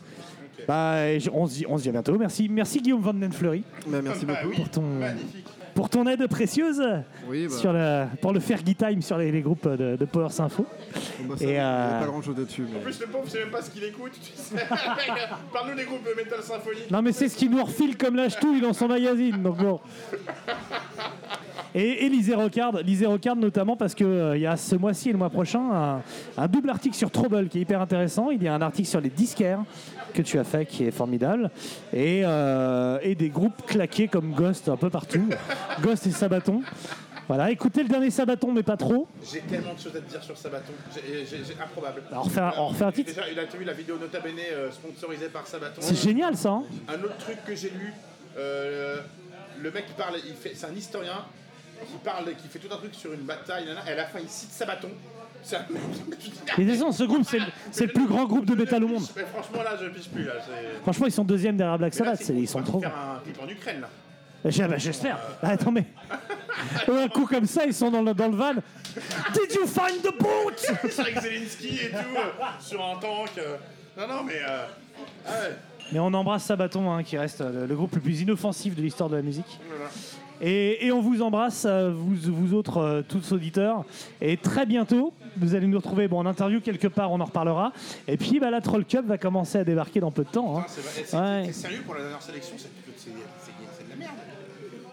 Ok. Bah, on se dit, on se dit à bientôt. Merci, merci Guillaume Van Den Fleury Bah, merci Ah beaucoup. oui, pour ton, Magnifique. Pour ton aide précieuse Oui, bah, sur la, pour le Fergie Time sur les, les groupes de, de Power Sympho. bon, bah, ça, et, il y a euh, pas grand chose dessus. En plus, le pauvre, c'est même pas ce qu'il écoute. Tu sais. Parle-nous des groupes de metal symphonique. Non, mais c'est ce qui nous refile comme lâche tout dans son magazine. Donc bon. Et, et lisez Rocard, lisez Rocard notamment parce qu'il il y a ce mois-ci et le mois prochain un, un double article sur Trouble qui est hyper intéressant. Il y a un article sur les disquaires que tu as fait qui est formidable et, euh, et des groupes claqués comme Ghost un peu partout. Ghost et Sabaton. Voilà, écoutez le dernier Sabaton mais pas trop. J'ai tellement de choses à te dire sur Sabaton. J'ai- j'ai- j'ai- improbable. Alors, on refait un- on refait un titre Déjà, il a vu la vidéo Nota Bene euh, sponsorisée par Sabaton. C'est génial ça. hein Un autre truc que j'ai lu, euh, le mec qui parle, il fait, c'est un historien qui parle, qui fait tout un truc sur une bataille, nanana, et à la fin il cite Sabaton. Et de toute façon, ce groupe, c'est le, c'est le plus grand groupe de métal au monde. Mais franchement là, je pige plus là. c'est- Franchement, ils sont deuxième derrière Black Sabbath. c'est Ils sont trop. faire un clip en Ukraine là. J'ai- bah, J'espère. Ah, Attends, mais. Eux, un coup comme ça, ils sont dans le, dans le van. Did you find the boat C'est avec Zelensky et tout, euh, sur un tank. euh. Non, non, mais. euh, ah ouais, Mais on embrasse Sabaton, hein, qui reste euh, le groupe le plus inoffensif de l'histoire de la musique. voilà. Et, et on vous embrasse, euh, vous, vous autres, euh, tous auditeurs. Et très bientôt, vous allez nous retrouver bon, en interview quelque part, on en reparlera. Et puis, bah, la Troll Cup va commencer à débarquer dans peu de temps. hein. C'est Ouais. sérieux pour la dernière sélection C'est c'est- c'est- c'est de la merde.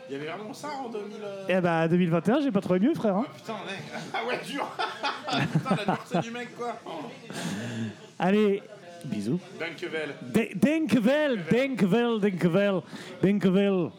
Il y avait vraiment ça en 2000. euh, Et bah, 2021, j'ai pas trouvé mieux, frère. hein. Putain, mec. Ah ouais, dur. Putain, la dureté du mec, quoi. Allez, bisous. Denkvel, Denkvel.